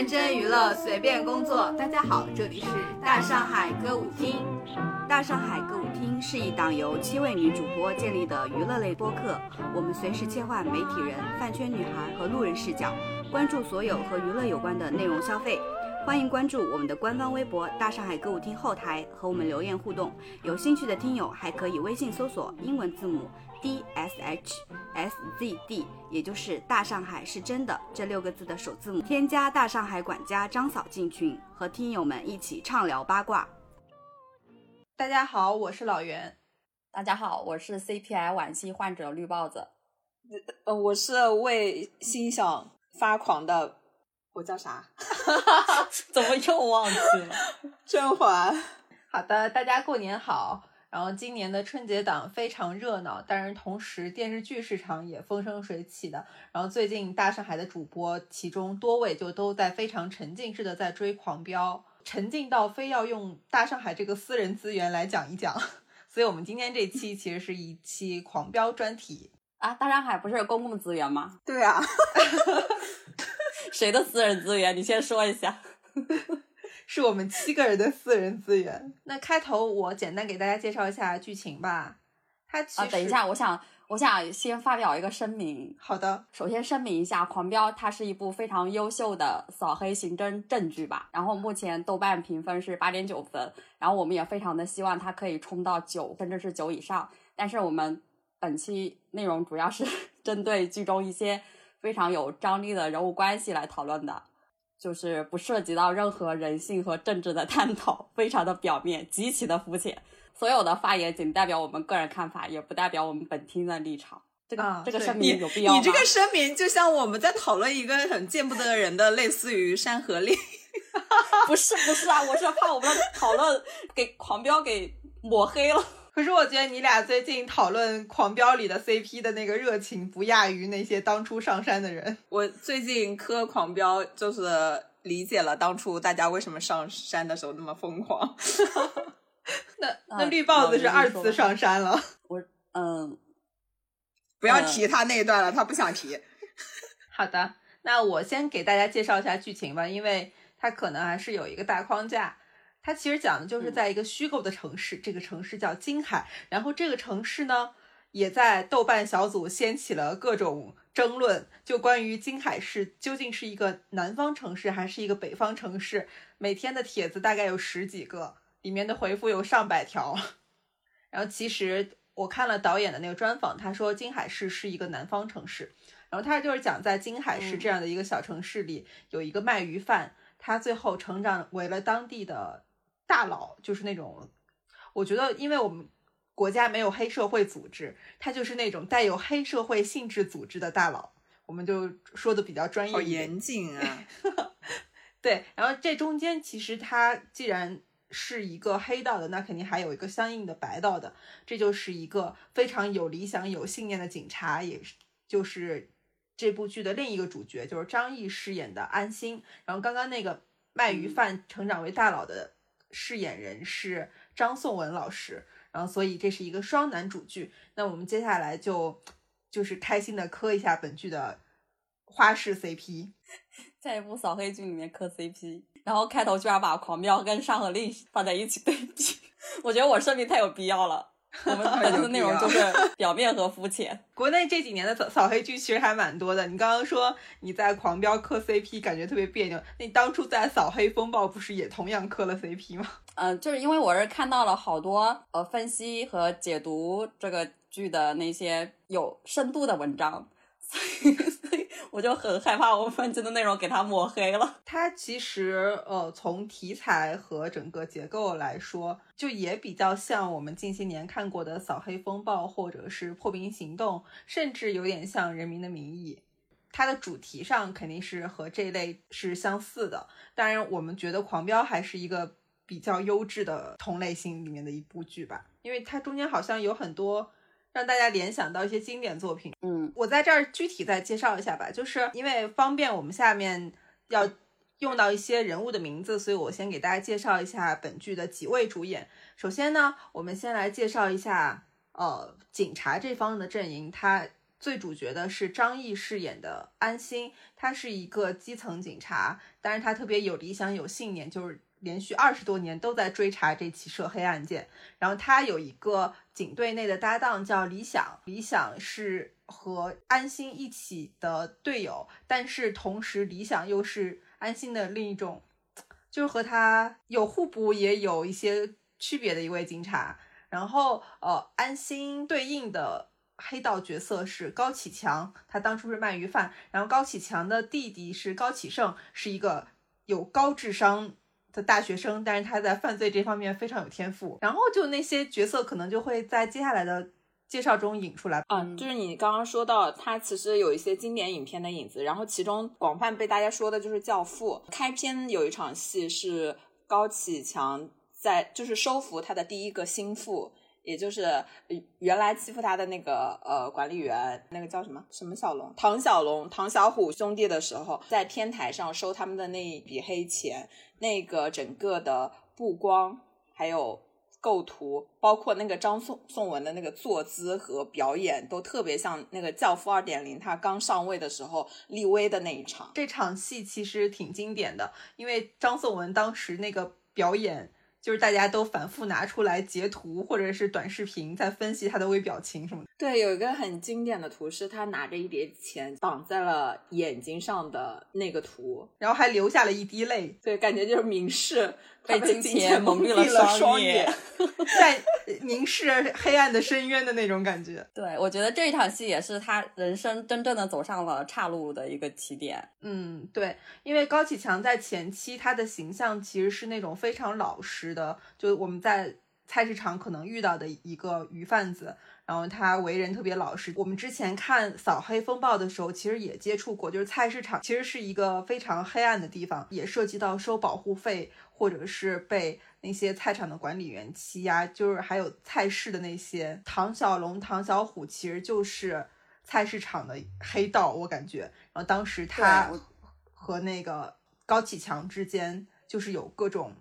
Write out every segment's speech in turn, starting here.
认真娱乐，随便工作。大家好，这里是大上海歌舞厅。大上海歌舞厅是一档由七位女主播建立的娱乐类播客。我们随时切换媒体人、饭圈女孩和路人视角，关注所有和娱乐有关的内容消费。欢迎关注我们的官方微博“大上海歌舞厅”后台，和我们留言互动。有兴趣的听友还可以微信搜索英文字母 D S H S Z D，也就是“大上海是真的”这六个字的首字母，添加大上海管家张嫂进群，和听友们一起畅聊八卦。大家好，我是老袁。大家好，我是 CPI 晚期患者绿帽子。呃，我是为心想发狂的。我叫啥？怎么又忘记了？甄嬛。好的，大家过年好。然后今年的春节档非常热闹，但是同时电视剧市场也风生水起的。然后最近大上海的主播，其中多位就都在非常沉浸式的在追《狂飙》，沉浸到非要用大上海这个私人资源来讲一讲。所以我们今天这期其实是一期《狂飙》专题啊。大上海不是公共资源吗？对啊。谁的私人资源？你先说一下。是我们七个人的私人资源。那开头我简单给大家介绍一下剧情吧。它其实……啊，等一下，我想，我想先发表一个声明。好的，首先声明一下，《狂飙》它是一部非常优秀的扫黑刑侦正剧吧。然后目前豆瓣评分是八点九分，然后我们也非常的希望它可以冲到九，甚至是九以上。但是我们本期内容主要是 针对剧中一些。非常有张力的人物关系来讨论的，就是不涉及到任何人性和政治的探讨，非常的表面，极其的肤浅。所有的发言仅代表我们个人看法，也不代表我们本厅的立场。这个这个声明有必要吗？你这个声明就像我们在讨论一个很见不得人的，类似于《山河令 》。不是不是啊，我是怕我们的讨论给狂飙给抹黑了。可是我觉得你俩最近讨论《狂飙》里的 CP 的那个热情，不亚于那些当初上山的人。我最近磕《狂飙》，就是理解了当初大家为什么上山的时候那么疯狂。那那绿帽子是二次上山了。我嗯，不要提他那一段了，他不想提。好的，那我先给大家介绍一下剧情吧，因为它可能还是有一个大框架。它其实讲的就是在一个虚构的城市，这个城市叫金海，然后这个城市呢，也在豆瓣小组掀起了各种争论，就关于金海市究竟是一个南方城市还是一个北方城市，每天的帖子大概有十几个，里面的回复有上百条。然后其实我看了导演的那个专访，他说金海市是一个南方城市，然后他就是讲在金海市这样的一个小城市里，有一个卖鱼贩，他最后成长为了当地的。大佬就是那种，我觉得，因为我们国家没有黑社会组织，他就是那种带有黑社会性质组织的大佬，我们就说的比较专业。好严谨啊！对，然后这中间其实他既然是一个黑道的，那肯定还有一个相应的白道的，这就是一个非常有理想、有信念的警察，也是就是这部剧的另一个主角，就是张译饰演的安心。然后刚刚那个卖鱼贩成长为大佬的。饰演人是张颂文老师，然后所以这是一个双男主剧。那我们接下来就就是开心的磕一下本剧的花式 CP，在一部扫黑剧里面磕 CP，然后开头居然把《狂飙》跟《上河令》放在一起对比，我觉得我设定太有必要了。我们本期的内容就是表面和肤浅。国内这几年的扫扫黑剧其实还蛮多的。你刚刚说你在狂飙磕 CP，感觉特别别扭。那你当初在扫黑风暴不是也同样磕了 CP 吗？嗯，就是因为我是看到了好多呃分析和解读这个剧的那些有深度的文章。所以我就很害怕我分析的内容给他抹黑了。它其实，呃，从题材和整个结构来说，就也比较像我们近些年看过的《扫黑风暴》或者是《破冰行动》，甚至有点像《人民的名义》。它的主题上肯定是和这类是相似的。当然，我们觉得《狂飙》还是一个比较优质的同类型里面的一部剧吧，因为它中间好像有很多。让大家联想到一些经典作品。嗯，我在这儿具体再介绍一下吧，就是因为方便我们下面要用到一些人物的名字，所以我先给大家介绍一下本剧的几位主演。首先呢，我们先来介绍一下呃警察这方的阵营，他最主角的是张译饰演的安心，他是一个基层警察，但是他特别有理想、有信念，就是连续二十多年都在追查这起涉黑案件。然后他有一个警队内的搭档叫李想，李想是和安心一起的队友，但是同时李想又是安心的另一种，就是和他有互补也有一些区别的一位警察。然后呃，安心对应的。黑道角色是高启强，他当初是卖鱼贩。然后高启强的弟弟是高启盛，是一个有高智商的大学生，但是他在犯罪这方面非常有天赋。然后就那些角色可能就会在接下来的介绍中引出来。嗯，就是你刚刚说到，他其实有一些经典影片的影子。然后其中广泛被大家说的就是《教父》。开篇有一场戏是高启强在就是收服他的第一个心腹。也就是原来欺负他的那个呃管理员，那个叫什么什么小龙，唐小龙、唐小虎兄弟的时候，在天台上收他们的那一笔黑钱，那个整个的布光还有构图，包括那个张颂颂文的那个坐姿和表演，都特别像那个《教父二点零》他刚上位的时候立威的那一场。这场戏其实挺经典的，因为张颂文当时那个表演。就是大家都反复拿出来截图或者是短视频，在分析他的微表情什么的。对，有一个很经典的图是他拿着一叠钱绑在了眼睛上的那个图，然后还流下了一滴泪。对，感觉就是明示被金钱蒙蔽了双眼，在凝视黑暗的深渊的那种感觉。对，我觉得这一场戏也是他人生真正的走上了岔路的一个起点。嗯，对，因为高启强在前期他的形象其实是那种非常老实的，就我们在菜市场可能遇到的一个鱼贩子。然后他为人特别老实。我们之前看扫黑风暴的时候，其实也接触过，就是菜市场其实是一个非常黑暗的地方，也涉及到收保护费，或者是被那些菜场的管理员欺压，就是还有菜市的那些唐小龙、唐小虎，其实就是菜市场的黑道，我感觉。然后当时他和那个高启强之间就是有各种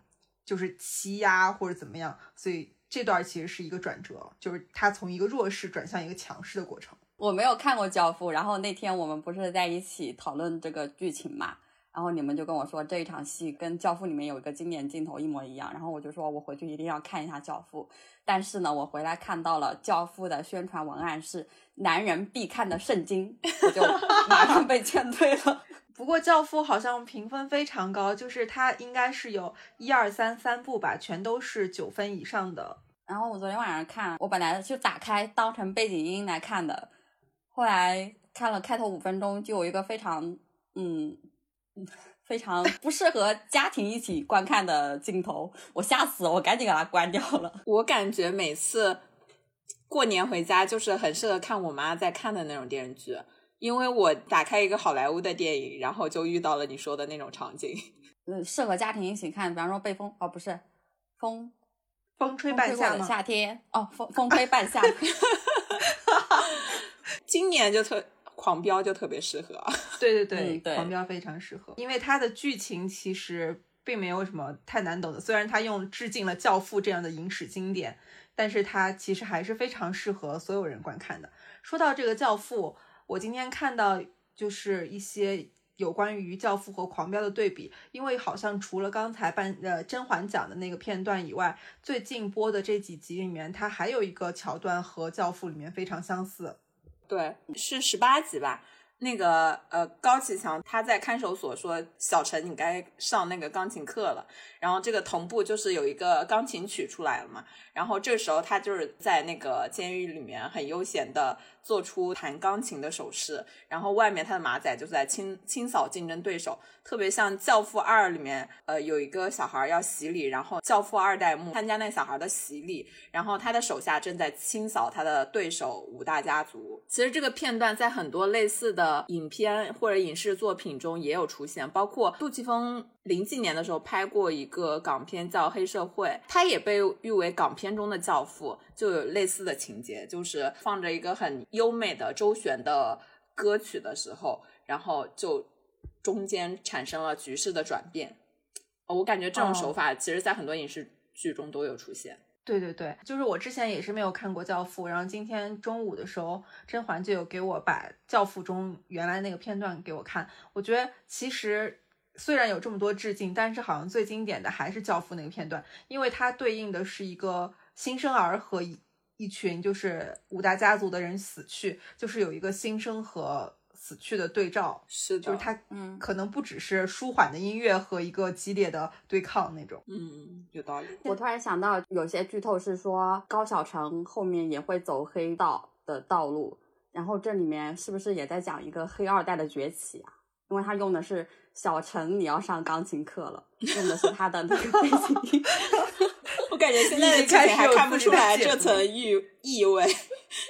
就是欺压或者怎么样，所以。这段其实是一个转折，就是他从一个弱势转向一个强势的过程。我没有看过《教父》，然后那天我们不是在一起讨论这个剧情嘛，然后你们就跟我说这一场戏跟《教父》里面有一个经典镜头一模一样，然后我就说我回去一定要看一下《教父》。但是呢，我回来看到了《教父》的宣传文案是男人必看的圣经，我就马上被劝退了。不过《教父》好像评分非常高，就是它应该是有一二三三部吧，全都是九分以上的。然后我昨天晚上看，我本来就打开当成背景音来看的，后来看了开头五分钟，就有一个非常嗯非常不适合家庭一起观看的镜头，我吓死了，我赶紧给它关掉了。我感觉每次过年回家就是很适合看我妈在看的那种电视剧。因为我打开一个好莱坞的电影，然后就遇到了你说的那种场景。嗯，适合家庭一起看，比方说被风哦，不是风风吹半夏的夏天哦，风风吹半夏天。今年就特狂飙就特别适合。对对对，狂飙非常适合，因为它的剧情其实并没有什么太难懂的，虽然它用致敬了《教父》这样的影史经典，但是它其实还是非常适合所有人观看的。说到这个《教父》。我今天看到就是一些有关于《教父》和《狂飙》的对比，因为好像除了刚才颁呃甄嬛讲的那个片段以外，最近播的这几集里面，它还有一个桥段和《教父》里面非常相似。对，是十八集吧？那个呃高启强他在看守所说：“小陈，你该上那个钢琴课了。”然后这个同步就是有一个钢琴曲出来了嘛。然后这时候他就是在那个监狱里面很悠闲的。做出弹钢琴的手势，然后外面他的马仔就在清清扫竞争对手，特别像《教父二》里面，呃，有一个小孩要洗礼，然后《教父二代目》参加那小孩的洗礼，然后他的手下正在清扫他的对手五大家族。其实这个片段在很多类似的影片或者影视作品中也有出现，包括杜琪峰。零几年的时候拍过一个港片叫《黑社会》，它也被誉为港片中的教父，就有类似的情节，就是放着一个很优美的周旋的歌曲的时候，然后就中间产生了局势的转变。我感觉这种手法其实在很多影视剧中都有出现。对对对，就是我之前也是没有看过《教父》，然后今天中午的时候，甄嬛就有给我把《教父》中原来那个片段给我看。我觉得其实虽然有这么多致敬，但是好像最经典的还是《教父》那个片段，因为它对应的是一个新生儿和一一群就是五大家族的人死去，就是有一个新生和。死去的对照是的，就是它，嗯，可能不只是舒缓的音乐和一个激烈的对抗那种。嗯，有道理。我突然想到，有些剧透是说高晓成后面也会走黑道的道路，然后这里面是不是也在讲一个黑二代的崛起啊？因为他用的是小陈，你要上钢琴课了，用的是他的那个背景。我感觉现在的剧情还看不出来这层意意味。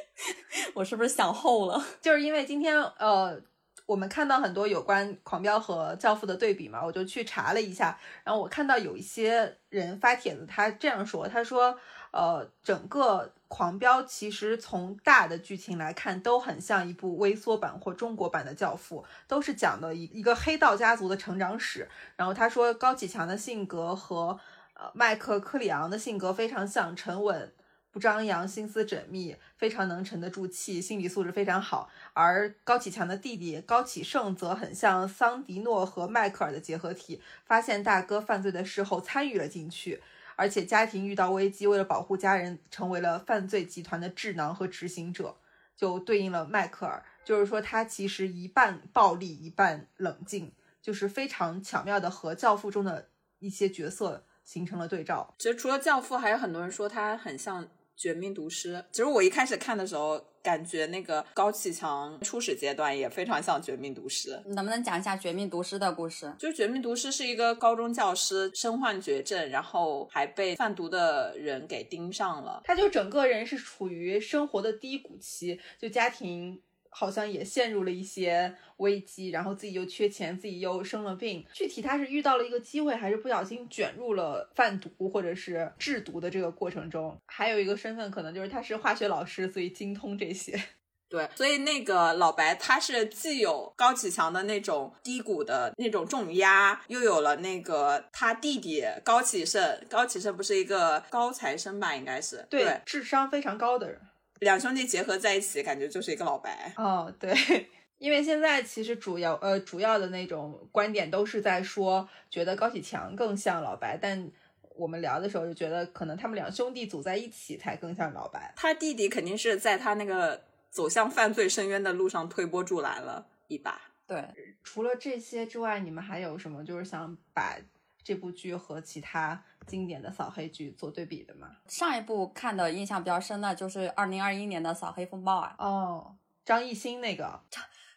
我是不是想后了？就是因为今天呃，我们看到很多有关《狂飙》和《教父》的对比嘛，我就去查了一下，然后我看到有一些人发帖子，他这样说，他说，呃，整个《狂飙》其实从大的剧情来看，都很像一部微缩版或中国版的《教父》，都是讲的一一个黑道家族的成长史。然后他说，高启强的性格和呃麦克科里昂的性格非常像，沉稳。不张扬，心思缜密，非常能沉得住气，心理素质非常好。而高启强的弟弟高启盛则很像桑迪诺和迈克尔的结合体，发现大哥犯罪的事后参与了进去，而且家庭遇到危机，为了保护家人，成为了犯罪集团的智囊和执行者，就对应了迈克尔。就是说，他其实一半暴力，一半冷静，就是非常巧妙的和《教父》中的一些角色形成了对照。其实除了《教父》，还有很多人说他很像。绝命毒师，其实我一开始看的时候，感觉那个高启强初始阶段也非常像绝命毒师。能不能讲一下绝命毒师的故事？就绝命毒师是一个高中教师身患绝症，然后还被贩毒的人给盯上了。他就整个人是处于生活的低谷期，就家庭。好像也陷入了一些危机，然后自己又缺钱，自己又生了病。具体他是遇到了一个机会，还是不小心卷入了贩毒或者是制毒的这个过程中？还有一个身份可能就是他是化学老师，所以精通这些。对，所以那个老白他是既有高启强的那种低谷的那种重压，又有了那个他弟弟高启盛。高启盛不是一个高材生吧？应该是对，智商非常高的人。两兄弟结合在一起，感觉就是一个老白哦。对，因为现在其实主要呃主要的那种观点都是在说，觉得高启强更像老白，但我们聊的时候就觉得，可能他们两兄弟组在一起才更像老白。他弟弟肯定是在他那个走向犯罪深渊的路上推波助澜了一把。对，除了这些之外，你们还有什么就是想把这部剧和其他？经典的扫黑剧做对比的吗？上一部看的印象比较深的就是二零二一年的《扫黑风暴》啊。哦，张艺兴那个，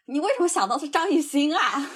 你为什么想到是张艺兴啊？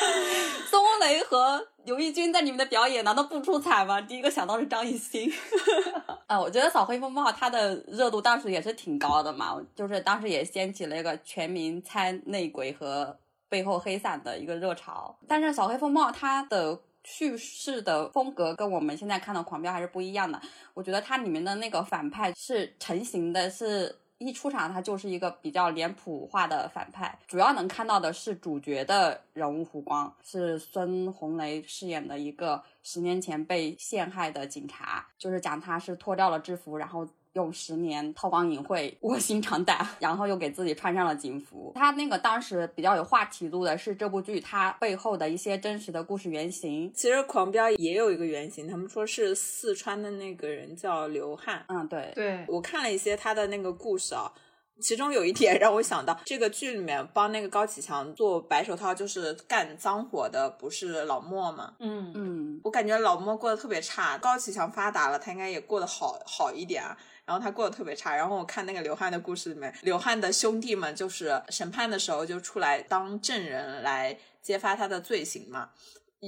宋雷和刘奕君在里面的表演难道不出彩吗？第一个想到是张艺兴。啊，我觉得《扫黑风暴》它的热度当时也是挺高的嘛，就是当时也掀起了一个全民猜内鬼和背后黑伞的一个热潮。但是《扫黑风暴》它的叙事的风格跟我们现在看的《狂飙》还是不一样的。我觉得它里面的那个反派是成型的，是一出场他就是一个比较脸谱化的反派。主要能看到的是主角的人物弧光，是孙红雷饰演的一个十年前被陷害的警察，就是讲他是脱掉了制服，然后。用十年韬光隐晦、卧薪尝胆，然后又给自己穿上了警服。他那个当时比较有话题度的是这部剧它背后的一些真实的故事原型。其实《狂飙》也有一个原型，他们说是四川的那个人叫刘汉。嗯，对，对我看了一些他的那个故事啊，其中有一点让我想到，这个剧里面帮那个高启强做白手套，就是干脏活的，不是老莫吗？嗯嗯，我感觉老莫过得特别差，高启强发达了，他应该也过得好好一点啊。然后他过得特别差，然后我看那个刘汉的故事里面，刘汉的兄弟们就是审判的时候就出来当证人来揭发他的罪行嘛。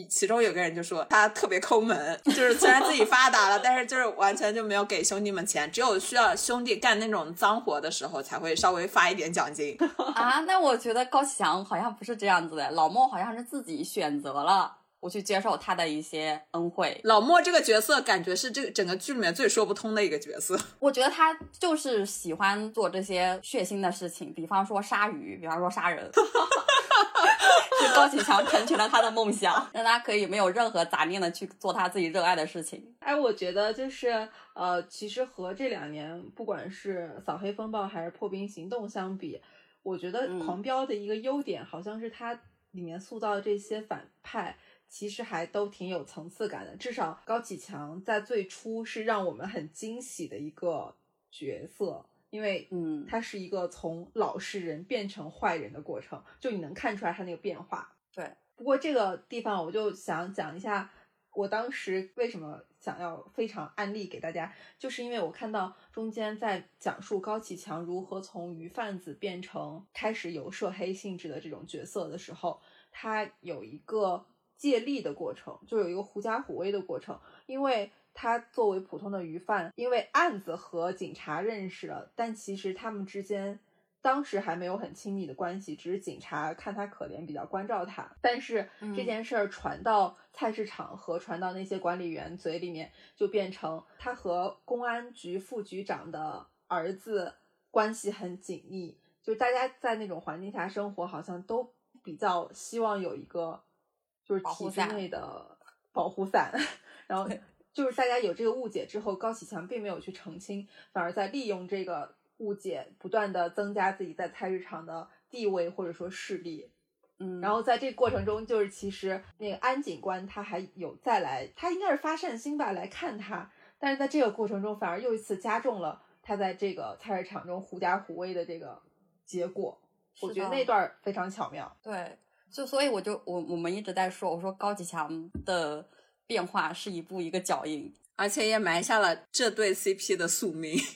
其中有个人就说他特别抠门，就是虽然自己发达了，但是就是完全就没有给兄弟们钱，只有需要兄弟干那种脏活的时候才会稍微发一点奖金啊。那我觉得高启强好像不是这样子的，老莫好像是自己选择了。我去接受他的一些恩惠。老莫这个角色感觉是这个整个剧里面最说不通的一个角色。我觉得他就是喜欢做这些血腥的事情，比方说杀鱼，比方说杀人。是高启强成全了他的梦想，让他可以没有任何杂念的去做他自己热爱的事情。哎，我觉得就是呃，其实和这两年不管是扫黑风暴还是破冰行动相比，我觉得狂飙的一个优点好像是它里面塑造的这些反派。其实还都挺有层次感的，至少高启强在最初是让我们很惊喜的一个角色，因为嗯，他是一个从老实人变成坏人的过程，就你能看出来他那个变化。对，不过这个地方我就想讲一下，我当时为什么想要非常案例给大家，就是因为我看到中间在讲述高启强如何从鱼贩子变成开始有涉黑性质的这种角色的时候，他有一个。借力的过程，就有一个狐假虎威的过程，因为他作为普通的鱼贩，因为案子和警察认识了，但其实他们之间当时还没有很亲密的关系，只是警察看他可怜，比较关照他。但是这件事儿传到菜市场和传到那些管理员嘴里面，就变成他和公安局副局长的儿子关系很紧密，就大家在那种环境下生活，好像都比较希望有一个。就是体制内的保护伞，然后就是大家有这个误解之后，高启强并没有去澄清，反而在利用这个误解，不断的增加自己在菜市场的地位或者说势力。嗯，然后在这个过程中，就是其实那个安警官他还有再来，他应该是发善心吧来看他，但是在这个过程中，反而又一次加重了他在这个菜市场中狐假虎威的这个结果。我觉得那段非常巧妙。对。就所以我就我我们一直在说，我说高启强的变化是一步一个脚印，而且也埋下了这对 CP 的宿命。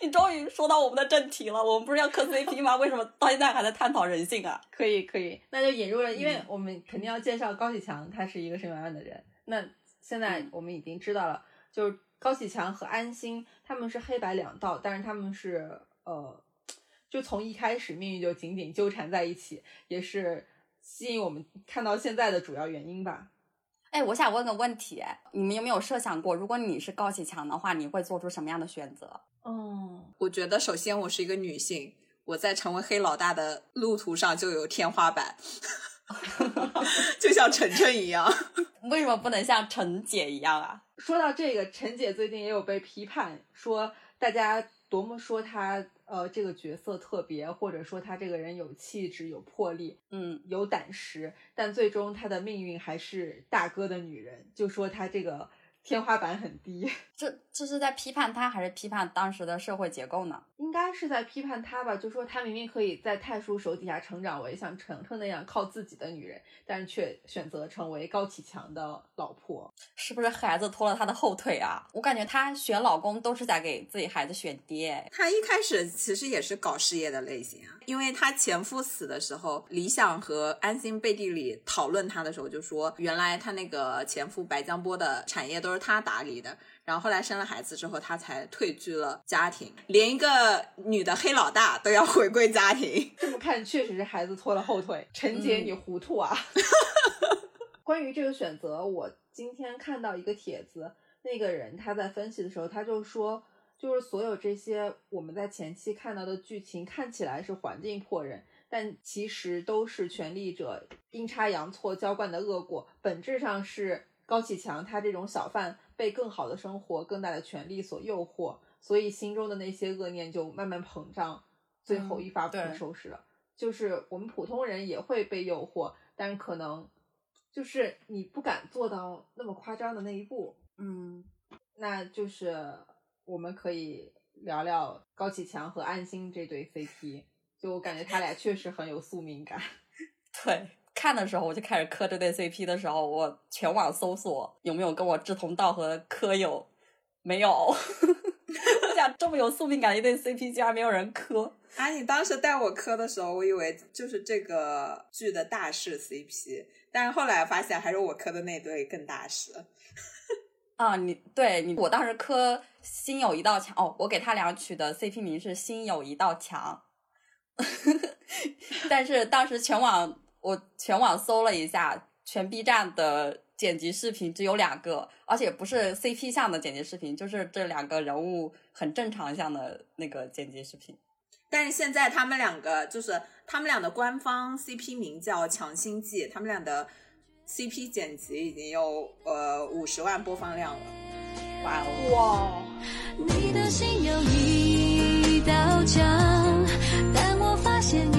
你终于说到我们的正题了，我们不是要磕 CP 吗？为什么到现在还在探讨人性啊？可以可以，那就引入了，因为我们肯定要介绍高启强，他是一个什么样的人。那现在我们已经知道了，就是高启强和安心他们是黑白两道，但是他们是呃。就从一开始，命运就紧紧纠缠在一起，也是吸引我们看到现在的主要原因吧。哎，我想问个问题，你们有没有设想过，如果你是高启强的话，你会做出什么样的选择？嗯，我觉得首先我是一个女性，我在成为黑老大的路途上就有天花板，就像晨晨一样。为什么不能像陈姐一样啊？说到这个，陈姐最近也有被批判，说大家多么说她。呃，这个角色特别，或者说他这个人有气质、有魄力，嗯，有胆识，但最终他的命运还是大哥的女人，就说他这个。天花板很低，这这是在批判他，还是批判当时的社会结构呢？应该是在批判他吧。就说他明明可以在太叔手底下成长为像程程那样靠自己的女人，但是却选择成为高启强的老婆，是不是孩子拖了他的后腿啊？我感觉他选老公都是在给自己孩子选爹。他一开始其实也是搞事业的类型啊，因为他前夫死的时候，李想和安心背地里讨论他的时候就说，原来他那个前夫白江波的产业都。都是他打理的，然后后来生了孩子之后，他才退居了家庭，连一个女的黑老大都要回归家庭。这么看，确实是孩子拖了后腿。陈姐，你糊涂啊！关于这个选择，我今天看到一个帖子，那个人他在分析的时候，他就说，就是所有这些我们在前期看到的剧情，看起来是环境迫人，但其实都是权力者阴差阳错浇灌的恶果，本质上是。高启强他这种小贩被更好的生活、更大的权利所诱惑，所以心中的那些恶念就慢慢膨胀，最后一发不可收拾了。就是我们普通人也会被诱惑，但是可能就是你不敢做到那么夸张的那一步。嗯，那就是我们可以聊聊高启强和安心这对 CP，就我感觉他俩确实很有宿命感。对。看的时候我就开始磕这对 CP 的时候，我全网搜索有没有跟我志同道合的磕友，没有。我想这么有宿命感的一对 CP，竟然没有人磕。啊，你当时带我磕的时候，我以为就是这个剧的大势 CP，但是后来发现还是我磕的那对更大势。啊，你对你，我当时磕心有一道墙哦，我给他俩取的 CP 名是心有一道墙，但是当时全网。我全网搜了一下，全 B 站的剪辑视频只有两个，而且不是 CP 向的剪辑视频，就是这两个人物很正常向的那个剪辑视频。但是现在他们两个就是他们俩的官方 CP 名叫《强心剂》，他们俩的 CP 剪辑已经有呃五十万播放量了。哇哦！哇，你的心有一道墙，但我发现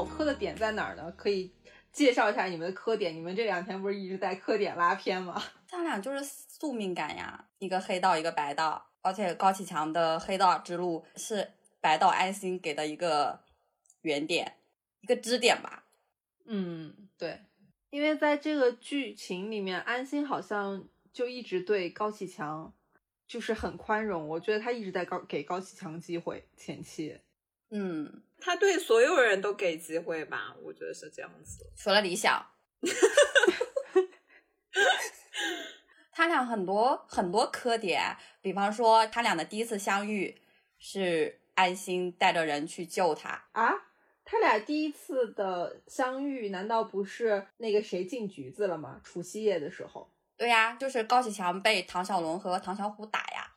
好磕的点在哪儿呢？可以介绍一下你们的磕点。你们这两天不是一直在磕点拉片吗？他俩就是宿命感呀，一个黑道，一个白道，而且高启强的黑道之路是白道安心给的一个原点，一个支点吧。嗯，对，因为在这个剧情里面，安心好像就一直对高启强就是很宽容，我觉得他一直在高给高启强机会。前期，嗯，他对所有人都给机会吧，我觉得是这样子。除了李想，他俩很多很多磕点，比方说他俩的第一次相遇是安心带着人去救他，啊，他俩第一次的相遇，难道不是那个谁进局子了吗？除夕夜的时候。对呀，就是高启强被唐小龙和唐小虎打呀，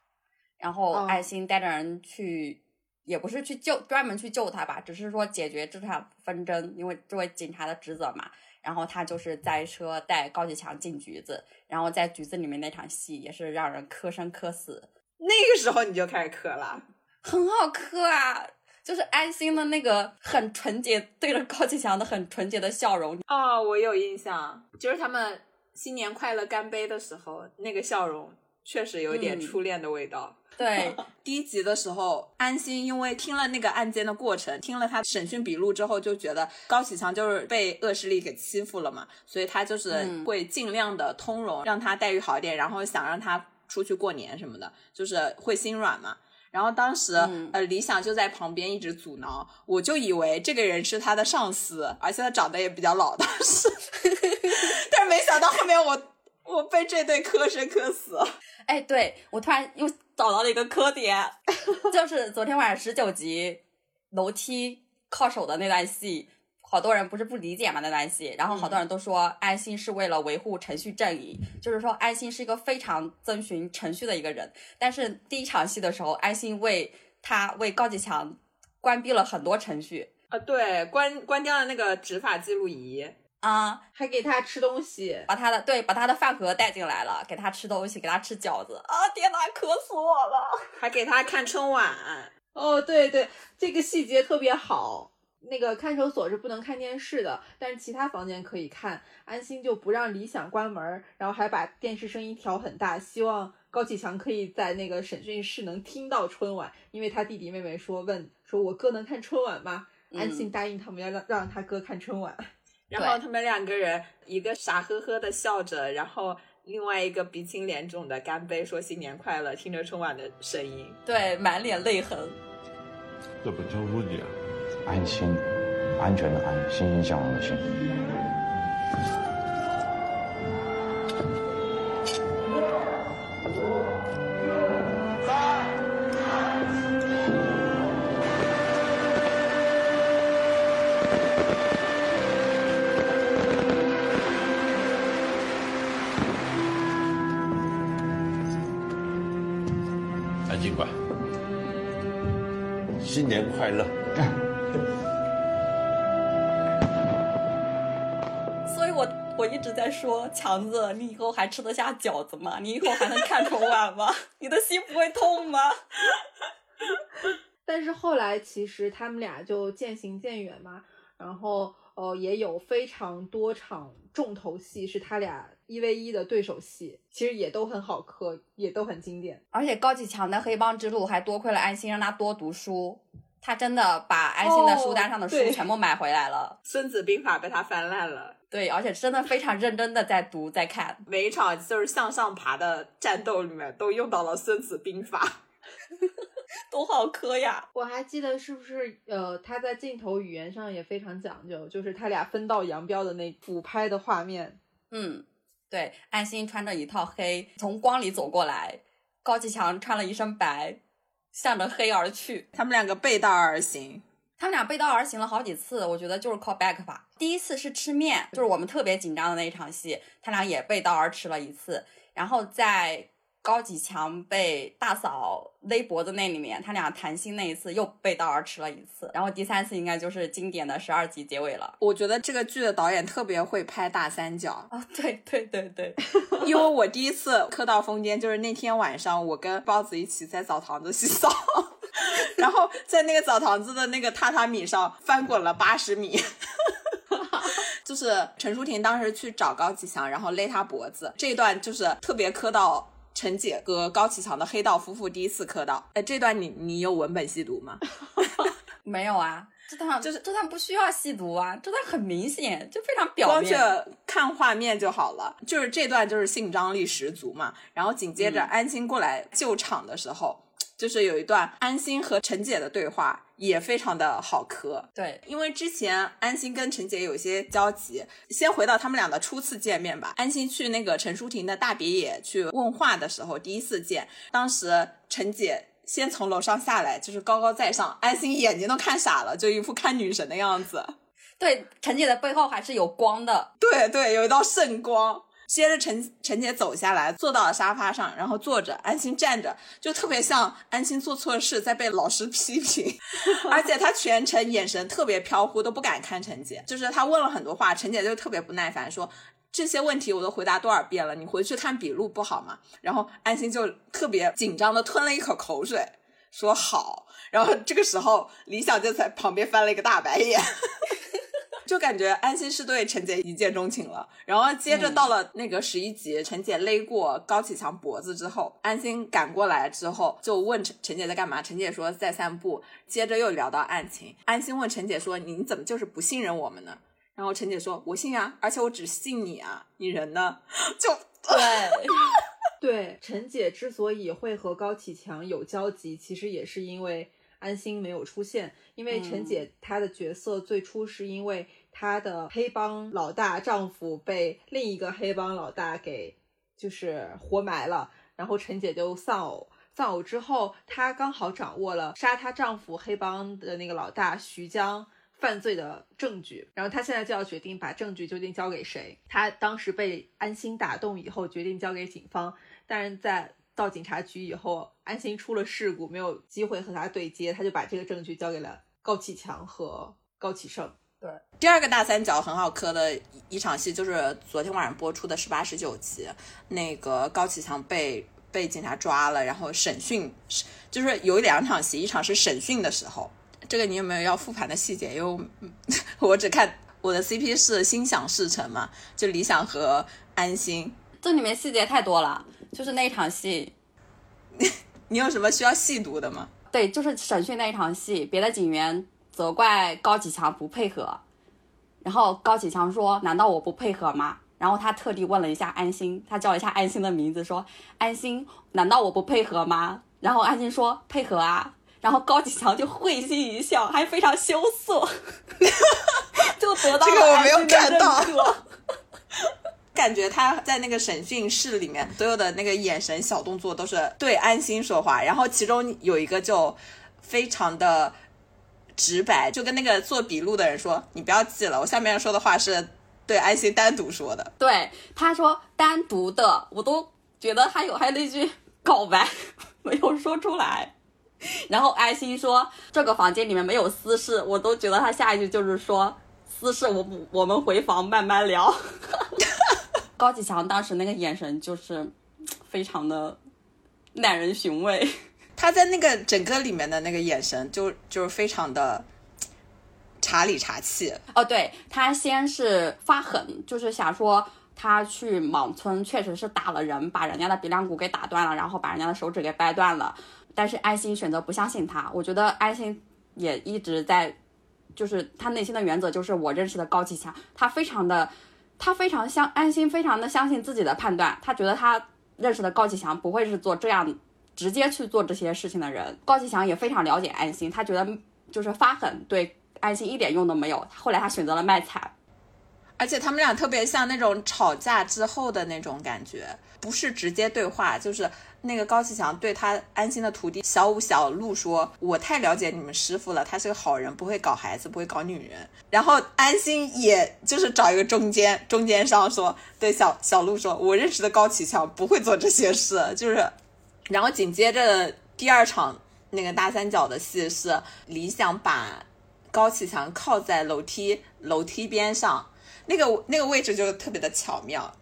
然后哦安心带着人去，也不是去救，专门去救他吧，只是说解决这场纷争，因为作为警察的职责嘛。然后他就是载车带高启强进局子，然后在局子里面那场戏也是让人磕生磕死，那个时候你就开始磕了，很好磕啊！就是安心的那个很纯洁，对着高启强的很纯洁的笑容，哦，我有印象，就是他们新年快乐干杯的时候，那个笑容确实有点嗯初恋的味道。对，第一集的时候，安心因为听了那个案件的过程，听了他审讯笔录之后，就觉得高启强就是被恶势力给欺负了嘛，所以他就是嗯会尽量的通融，让他待遇好一点，然后想让他出去过年什么的，就是会心软嘛。然后当时、嗯呃，李想就在旁边一直阻挠，我就以为这个人是他的上司，而且他长得也比较老，当时，但是没想到后面我我被这对磕生磕死。哎，对我突然又找到了一个磕点，就是昨天晚上十九集楼梯靠手的那段戏，好多人不是不理解嘛那段戏，然后好多人都说安心是为了维护程序正义，就是说安心是一个非常遵循程序的一个人，但是第一场戏的时候，安心为他为高启强关闭了很多程序啊，对，关关掉了那个执法记录仪。啊、还给他吃东西，把他的对把他的饭盒带进来了，给他吃东西，给他吃饺子啊！天哪，渴死我了！还给他看春晚，哦，对对，这个细节特别好。那个看守所是不能看电视的，但是其他房间可以看。安心就不让李想关门，然后还把电视声音调很大，希望高启强可以在那个审讯室能听到春晚，因为他弟弟妹妹说问说我哥能看春晚吗？安心答应他们要让让他哥看春晚。然后他们两个人一个傻呵呵的笑着，然后另外一个鼻青脸肿的干杯说新年快乐，听着春晚的声音。对，满脸泪痕。这本就问呀，安心，安全的安，欣欣向荣的欣。快乐！所以我我一直在说，强子，你以后还吃得下饺子吗？你以后还能看春晚吗？你的心不会痛吗？但是后来其实他们俩就渐行渐远嘛，然后呃也有非常多场重头戏是他俩一 v 一的对手戏，其实也都很好磕，也都很经典。而且高启强的黑帮之路还多亏了安心，让他多读书。他真的把安心的书单上的书全部买回来了，《孙子兵法》被他翻烂了，对，而且真的非常认真的在读在看。每一场就是向上爬的战斗里面都用到了《孙子兵法》。都好磕呀！我还记得是不是呃他在镜头语言上也非常讲究，就是他俩分道扬镳的那俯拍的画面。嗯，对，安心穿着一套黑从光里走过来，高启强穿了一身白，向着黑而去。他们两个背道而行。他们俩背道而行了好几次，我觉得就是 call back 法。第一次是吃面，就是我们特别紧张的那一场戏，他俩也背道而驰了一次。然后在高启强被大嫂勒脖子那里面，他俩谈心那一次又背道而驰了一次。然后第三次应该就是经典的十二集结尾了。我觉得这个剧的导演特别会拍大三角，啊，对对对对，因为我第一次磕到风间就是那天晚上，我跟包子一起在澡堂子洗澡，然后在那个澡堂子的那个榻榻米上翻滚了八十米。就是陈淑婷当时去找高启强，然后勒他脖子，这一段就是特别磕到陈姐和高启强的黑道夫妇第一次磕到。哎，这段你你有文本细读吗？没有啊，这段就是这段不需要细读啊，这段很明显，就非常表面光面。是看画面就好了。就是这段就是性张力十足嘛。然后紧接着嗯安心过来救场的时候，就是有一段安心和陈姐的对话也非常的好磕。对，因为之前安心跟陈姐有一些交集，先回到他们俩的初次见面吧。安心去那个陈淑婷的大别野去问话的时候，第一次见，当时陈姐先从楼上下来，就是高高在上，安心眼睛都看傻了，就一副看女神的样子。对，陈姐的背后还是有光的。对对，有一道圣光。接着陈陈姐走下来，坐到了沙发上，然后坐着，安心站着，就特别像安心做错事在被老师批评，而且她全程眼神特别飘忽，都不敢看陈姐。就是她问了很多话，陈姐就特别不耐烦，说这些问题我都回答多少遍了，你回去看笔录不好吗？然后安心就特别紧张的吞了一口口水，说好。然后这个时候，李想就在旁边翻了一个大白眼。就感觉安心是对陈姐一见钟情了，然后接着到了那个十一集，陈姐勒过高启强脖子之后，安心赶过来之后就问陈陈姐在干嘛，陈姐说在散步，接着又聊到案情，安心问陈姐说你怎么就是不信任我们呢？然后陈姐说我信啊，而且我只信你啊，你人呢？就对，对，陈姐之所以会和高启强有交集，其实也是因为安心没有出现。因为陈姐她的角色最初是因为她的黑帮老大丈夫被另一个黑帮老大给就是活埋了，然后陈姐就丧偶。丧偶之后，她刚好掌握了杀她丈夫黑帮的那个老大徐江犯罪的证据，然后她现在就要决定把证据究竟交给谁。她当时被安心打动以后，决定交给警方，但是在到警察局以后，安心出了事故，没有机会和他对接，他就把这个证据交给了高启强和高启盛。对第二个大三角很好磕的一一场戏，就是昨天晚上播出的十八、十九集，那个高启强被被警察抓了，然后审讯，就是有两场戏，一场是审讯的时候，这个你有没有要复盘的细节？因为我 我只看我的 CP 是心想事成嘛，就理想和安心，这里面细节太多了，就是那一场戏，你有什么需要细读的吗？对，就是审讯那一场戏，别的警员责怪高启强不配合，然后高启强说：“难道我不配合吗？”然后他特地问了一下安心，他叫了一下安心的名字，说：“安心，难道我不配合吗？”然后安心说：“配合啊。”然后高启强就会心一笑，还非常羞涩，就得到这个我没有看到感觉他在那个审讯室里面，所有的那个眼神、小动作都是对安心说话，然后其中有一个就非常的直白，就跟那个做笔录的人说：“你不要记了，我下面说的话是对安心单独说的。对，他说单独的，我都觉得还有还有那句告 白没有说出来。然后安心说这个房间里面没有私事，我都觉得他下一句就是说私事我不我们回房慢慢聊。高启强当时那个眼神就是非常的耐人寻味。他在那个整个里面的那个眼神就，就是非常的茶里茶气。哦，对他先是发狠，就是想说他去莽村确实是打了人，把人家的鼻梁骨给打断了，然后把人家的手指给掰断了。但是安心选择不相信他，我觉得安心也一直在，就是他内心的原则就是我认识的高启强，他非常的，他非常相安心，非常的相信自己的判断，他觉得他认识的高启强不会是做这样直接去做这些事情的人。高启强也非常了解安心，他觉得就是发狠对安心一点用都没有。后来他选择了卖惨，而且他们俩特别像那种吵架之后的那种感觉，不是直接对话，就是那个高启强对他安心的徒弟小五、小鹿说：“我太了解你们师傅了，他是个好人，不会搞孩子，不会搞女人。”然后安心也就是找一个中间中间商说，对小小鹿说：“我认识的高启强不会做这些事。”就是，然后紧接着第二场那个大三角的戏是李想把高启强靠在楼梯楼梯边上。那个那个位置就特别的巧妙，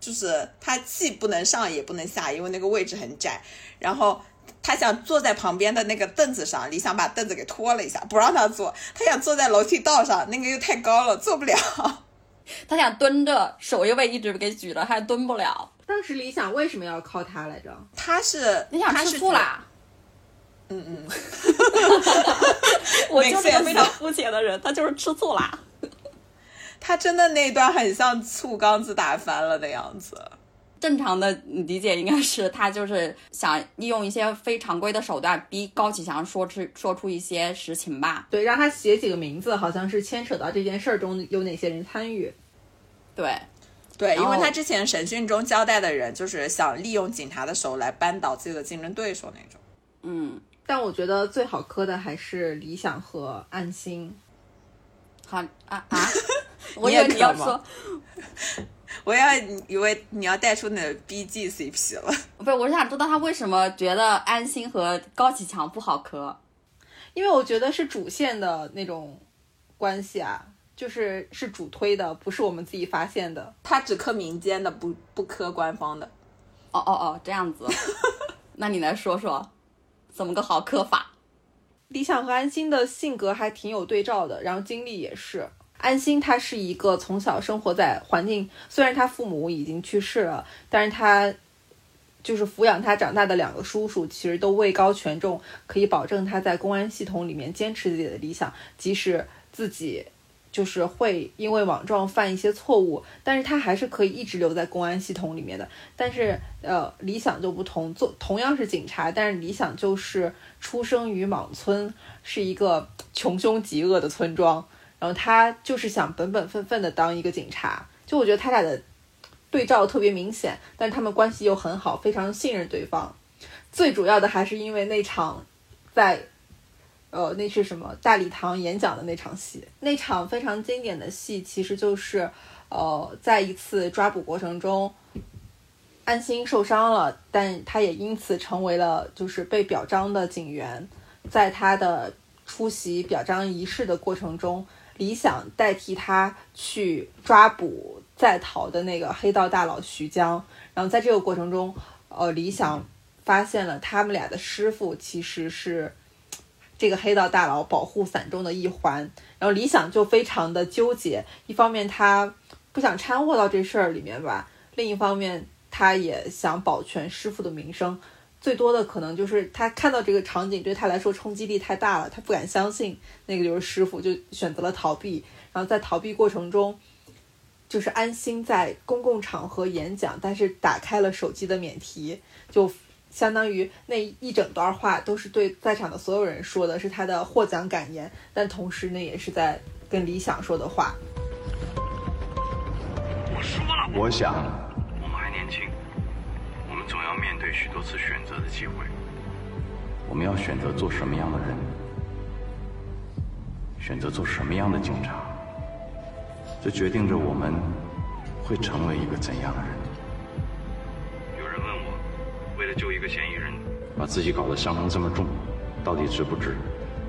就是他既不能上也不能下，因为那个位置很窄。然后他想坐在旁边的那个凳子上，李想把凳子给拖了一下，不让他坐。他想坐在楼梯道上，那个又太高了，坐不了。他想蹲着，手又被一直给举着，还蹲不了。当时李想为什么要靠他来着？他是你想吃醋啦？嗯嗯，我就是个非常肤浅的人，他就是吃醋啦。他真的那段很像醋缸子打翻了的样子。正常的理解应该是他就是想利用一些非常规的手段逼高启强说出说出一些实情吧。对，让他写几个名字，好像是牵扯到这件事儿中有哪些人参与。对，对，因为他之前审讯中交代的人，就是想利用警察的手来扳倒自己的竞争对手那种。嗯，但我觉得最好磕的还是理想和安心。好啊啊！我你以为你也磕吗要说，我要以为你要带出你的 BG CP 了。不是，我是想知道他为什么觉得安心和高启强不好磕。因为我觉得是主线的那种关系啊，就是是主推的，不是我们自己发现的。他只磕民间的，不不磕官方的。哦哦哦，这样子。那你来说说，怎么个好磕法？理想和安心的性格还挺有对照的，然后经历也是。安心他是一个从小生活在环境，虽然他父母已经去世了，但是他就是抚养他长大的两个叔叔，其实都位高权重，可以保证他在公安系统里面坚持自己的理想，即使自己就是会因为莽撞犯一些错误，但是他还是可以一直留在公安系统里面的。但是呃，理想就不同，做同样是警察，但是理想就是出生于莽村，是一个穷凶极恶的村庄，然后他就是想本本分分的当一个警察。就我觉得他俩的对照特别明显，但他们关系又很好，非常信任对方。最主要的还是因为那场在呃那是什么大礼堂演讲的那场戏，那场非常经典的戏，其实就是呃在一次抓捕过程中，安心受伤了，但他也因此成为了就是被表彰的警员。在他的出席表彰仪式的过程中，李想代替他去抓捕在逃的那个黑道大佬徐江。然后在这个过程中，呃，李想发现了他们俩的师傅其实是这个黑道大佬保护伞中的一环。然后李想就非常的纠结，一方面他不想掺和到这事儿里面吧，另一方面他也想保全师傅的名声。最多的可能就是他看到这个场景对他来说冲击力太大了，他不敢相信那个就是师傅，就选择了逃避。然后在逃避过程中，就是安心在公共场合演讲，但是打开了手机的免提，就相当于那一整段话都是对在场的所有人说的，是他的获奖感言，但同时呢也是在跟理想说的话。我说了，我想，总要面对许多次选择的机会。我们要选择做什么样的人，选择做什么样的警察，这决定着我们会成为一个怎样的人。有人问我，为了救一个嫌疑人，把自己搞得伤成这么重，到底值不值？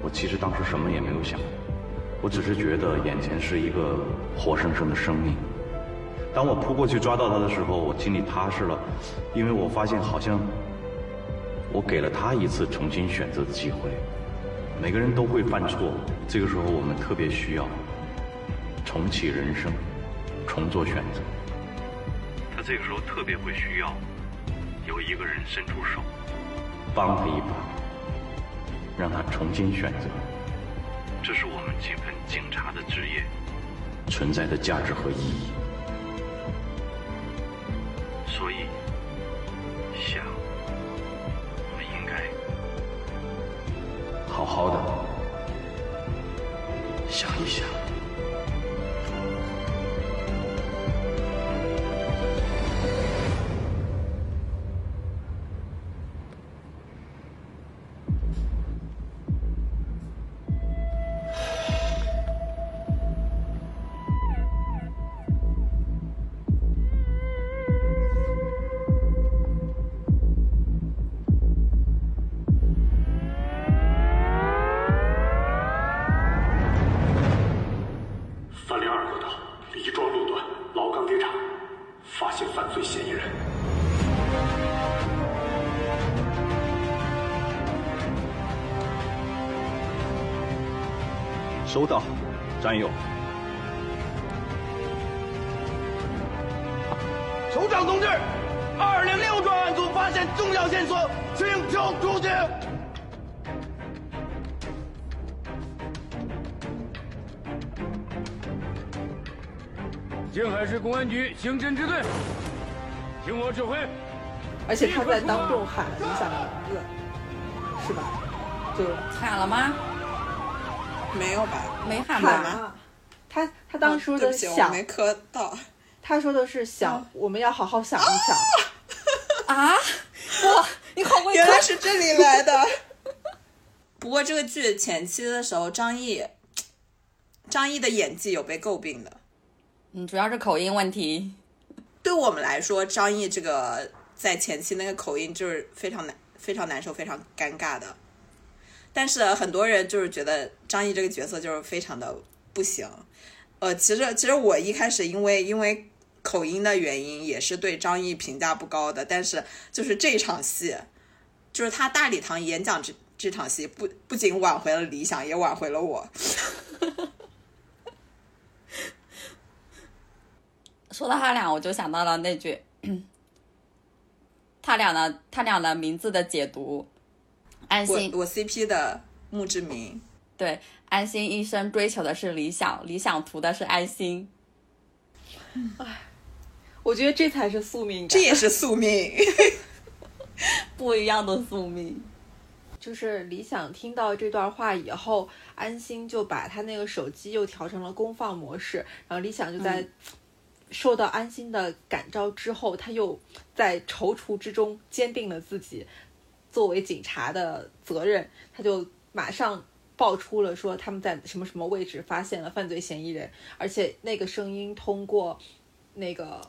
我其实当时什么也没有想，我只是觉得眼前是一个活生生的生命。当我扑过去抓到他的时候，我心里踏实了，因为我发现好像我给了他一次重新选择的机会。每个人都会犯错，这个时候我们特别需要重启人生，重做选择。他这个时候特别会需要有一个人伸出手。帮他一把，让他重新选择这是我们这份警察的职业。存在的价值和意义。所以，想，我们应该好好的想一想。刑侦支队，听我指挥。而且他在当众喊了李想的名字，是吧？就喊了吗？没有吧？没喊喊吧？了。他他当时说的哦对不起，我想，没磕到。他说的是想，我们要好好想一想。啊！哇，你好会原来是这里来的。不过这个剧前期的时候，张译，张译的演技有被诟病的。主要是口音问题。对我们来说，张译这个在前期那个口音就是非常难、非常难受、非常尴尬的。但是很多人就是觉得张译这个角色就是非常的不行。呃，其实其实我一开始因为因为口音的原因，也是对张译评价不高的。但是就是这场戏，就是他大礼堂演讲这这场戏，不不仅挽回了理想，也挽回了我。说到他俩，我就想到了那句，他俩的他俩的名字的解读，安心我我 CP 的墓志铭，对安心一生追求的是理想，理想图的是安心。我觉得这才是宿命感，这也是宿命。不一样的宿命。就是李想听到这段话以后，安心就把他那个手机又调成了功放模式，然后李想就在受到安心的感召之后，他又在踌躇之中坚定了自己作为警察的责任，他就马上爆出了说他们在什么什么位置发现了犯罪嫌疑人，而且那个声音通过那个。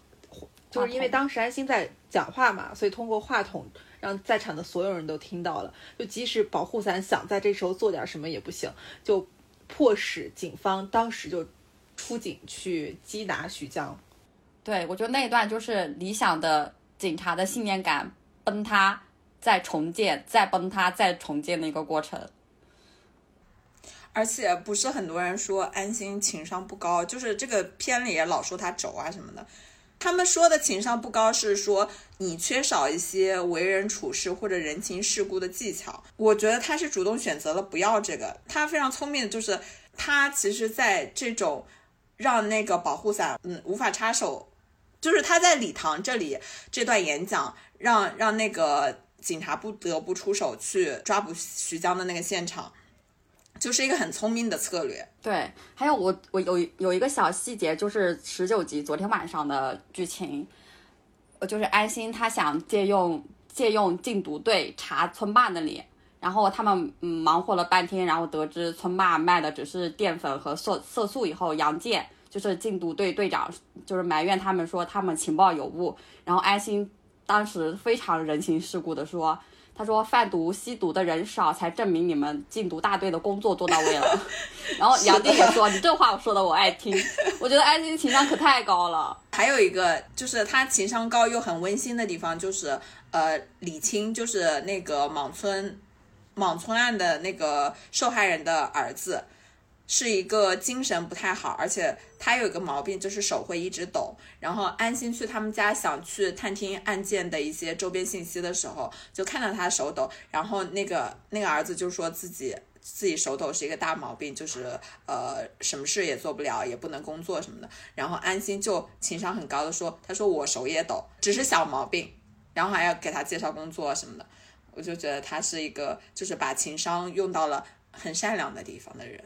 就是因为当时安心在讲话嘛，所以通过话筒让在场的所有人都听到了。就即使保护伞想在这时候做点什么也不行，就迫使警方当时就出警去缉拿徐江。对，我觉得那一段就是理想的警察的信念感崩塌，再重建，再崩塌，再重建的一个过程。而且不是很多人说安心情商不高，就是这个片里也老说他轴啊什么的。他们说的情商不高是说你缺少一些为人处事或者人情世故的技巧。我觉得他是主动选择了不要这个，他非常聪明的就是他其实在这种让那个保护伞嗯无法插手，就是他在礼堂这里这段演讲让让那个警察不得不出手去抓捕徐江的那个现场。就是一个很聪明的策略。对，还有我我有有一个小细节，就是十九集昨天晚上的剧情，呃，就是安心他想借用借用禁毒队查村霸那里，然后他们嗯忙活了半天，然后得知村霸卖的只是淀粉和色色素以后，杨健就是禁毒队队长，就是埋怨他们说他们情报有误，然后安心当时非常人情世故的说。他说：“贩毒吸毒的人少，才证明你们禁毒大队的工作做到位了。”然后杨迪也说：“你这话说的我爱听。”我觉得安心情商可太高了。还有一个就是他情商高又很温馨的地方，就是呃，李青就是那个莽村莽村案的那个受害人的儿子。是一个精神不太好，而且他有一个毛病，就是手会一直抖。然后安心去他们家想去探听案件的一些周边信息的时候，就看到他手抖。然后那个那个儿子就说自己自己手抖是一个大毛病，就是呃什么事也做不了，也不能工作什么的。然后安心就情商很高的说，他说我手也抖，只是小毛病，然后还要给他介绍工作什么的。我就觉得他是一个就是把情商用到了很善良的地方的人。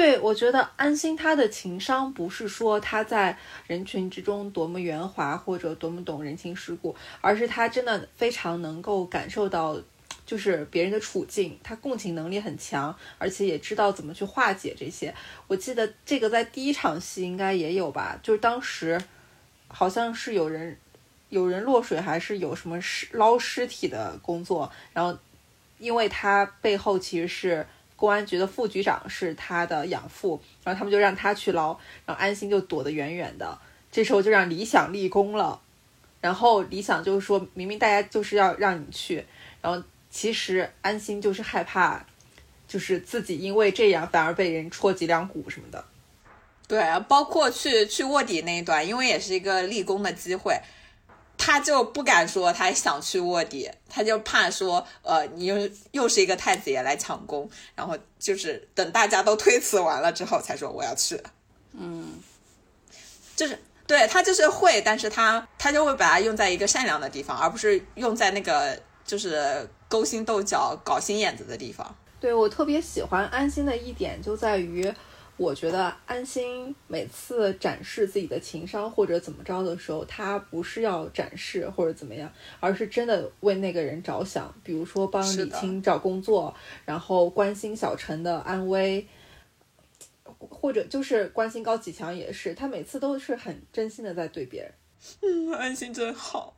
对，我觉得安心他的情商不是说他在人群之中多么圆滑或者多么懂人情世故，而是他真的非常能够感受到，就是别人的处境，他共情能力很强，而且也知道怎么去化解这些。我记得这个在第一场戏应该也有吧，就是当时好像是有人有人落水，还是有什么尸捞尸体的工作，然后因为他背后其实是。公安局的副局长是他的养父，然后他们就让他去捞，然后安心就躲得远远的。这时候就让李想立功了，然后李想就是说明明大家就是要让你去，然后其实安心就是害怕，就是自己因为这样反而被人戳脊梁骨什么的。对，包括去去卧底那一段，因为也是一个立功的机会，他就不敢说他想去卧底，他就怕说，呃，你又又是一个太子爷来抢功，然后就是等大家都推辞完了之后才说我要去。嗯，就是对他就是会，但是他他就会把它用在一个善良的地方，而不是用在那个就是勾心斗角、搞心眼子的地方。对我特别喜欢安心的一点就在于。我觉得安心每次展示自己的情商或者怎么着的时候，他不是要展示或者怎么样，而是真的为那个人着想。比如说帮李青找工作，然后关心小陈的安危，或者就是关心高启强也是，他每次都是很真心的在对别人。嗯，安心真好。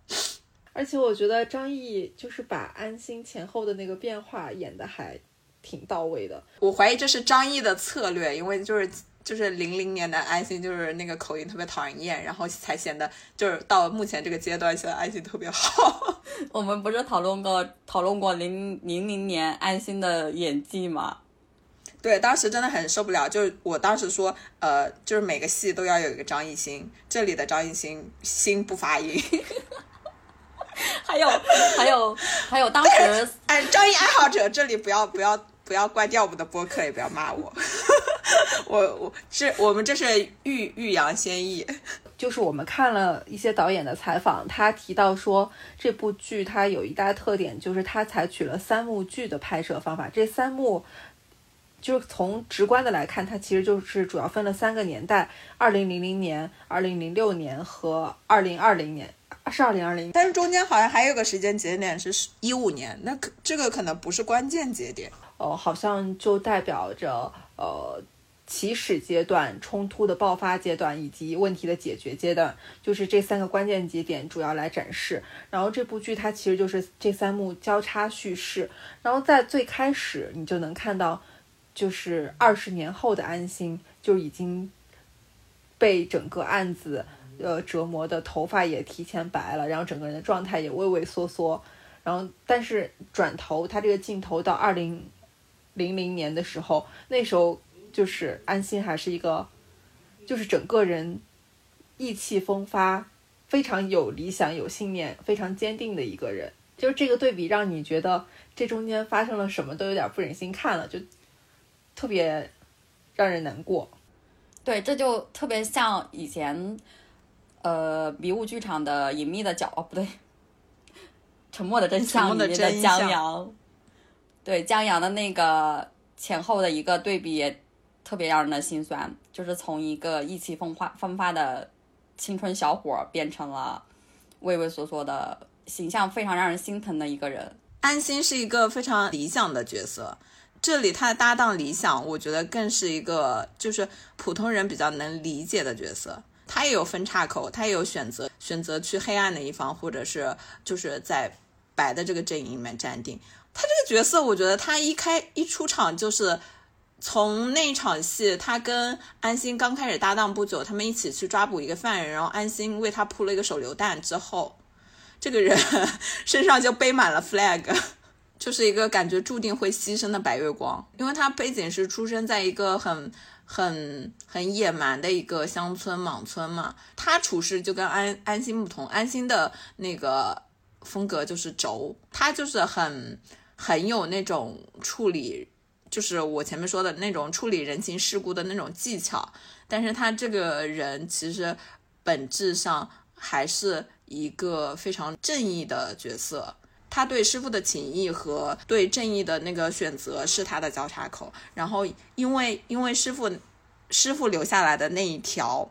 而且我觉得张译就是把安心前后的那个变化演的还。挺到位的，我怀疑这是张译的策略，因为就是就是零零年的安心，就是那个口音特别讨人厌，然后才显得就是到目前这个阶段，现在安心特别好。我们不是讨论过讨论过零零零年安心的演技吗？对，当时真的很受不了，就是我当时说，呃，就是每个戏都要有一个张艺兴，这里的张艺兴心不发音。还有还有还有，当时哎，张译爱好者这里不要不要。不要关掉我们的播客，也不要骂我。我我这我们这是欲欲扬先抑。就是我们看了一些导演的采访，他提到说这部剧它有一大特点，就是它采取了三幕剧的拍摄方法。这三幕就是从直观的来看，它其实就是主要分了三个年代：二零零零年、二零零六年和二零二零年。是二零二零，但是中间好像还有个时间节点是一五年，那可这个可能不是关键节点。哦，好像就代表着呃起始阶段、冲突的爆发阶段以及问题的解决阶段，就是这三个关键节点主要来展示。然后这部剧它其实就是这三幕交叉叙事。然后在最开始你就能看到，就是二十年后的安心就已经被整个案子呃折磨的头发也提前白了，然后整个人的状态也畏畏缩缩。然后但是转头，他这个镜头到二零。零零年的时候，那时候就是安心还是一个，就是整个人意气风发，非常有理想、有信念、非常坚定的一个人。就是这个对比，让你觉得这中间发生了什么都有点不忍心看了，就特别让人难过。对，这就特别像以前，呃，迷雾剧场的隐秘的角，哦，不对，沉默的真相里面的江阳。对江阳的那个前后的一个对比也特别让人的心酸，就是从一个意气风发风发的青春小伙变成了畏畏缩缩的形象，非常让人心疼的一个人。安心是一个非常理想的角色，这里他的搭档理想，我觉得更是一个就是普通人比较能理解的角色。他也有分岔口，他也有选择选择去黑暗的一方，或者是就是在白的这个阵营里面站定。他这个角色，我觉得他一开一出场就是从那场戏，他跟安心刚开始搭档不久，他们一起去抓捕一个犯人，然后安心为他铺了一个手榴弹之后，这个人 身上就背满了 flag，就是一个感觉注定会牺牲的白月光，因为他背景是出生在一个很很很野蛮的一个乡村莽村嘛，他处事就跟安安心不同，安心的那个风格就是轴，他就是很。很有那种处理，就是我前面说的那种处理人情世故的那种技巧，但是他这个人其实本质上还是一个非常正义的角色，他对师傅的情谊和对正义的那个选择是他的交叉口，然后因为因为师傅师傅留下来的那一条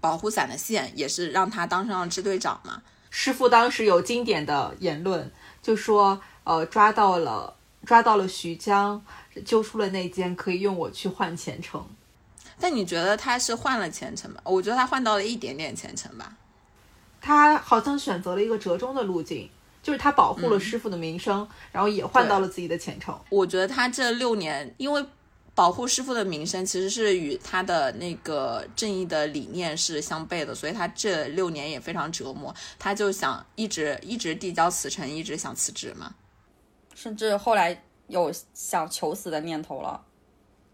保护伞的线，也是让他当上了支队长嘛。师傅当时有经典的言论，就说。呃，抓到了，抓到了徐江，揪出了那间可以用我去换前程。但你觉得他是换了前程吗？我觉得他换到了一点点前程吧。他好像选择了一个折中的路径，就是他保护了师傅的名声，然后也换到了自己的前程。我觉得他这六年，因为保护师傅的名声其实是与他的那个正义的理念是相悖的，所以他这六年也非常折磨，他就想一直一直递交辞呈，一直想辞职嘛。甚至后来有想求死的念头了。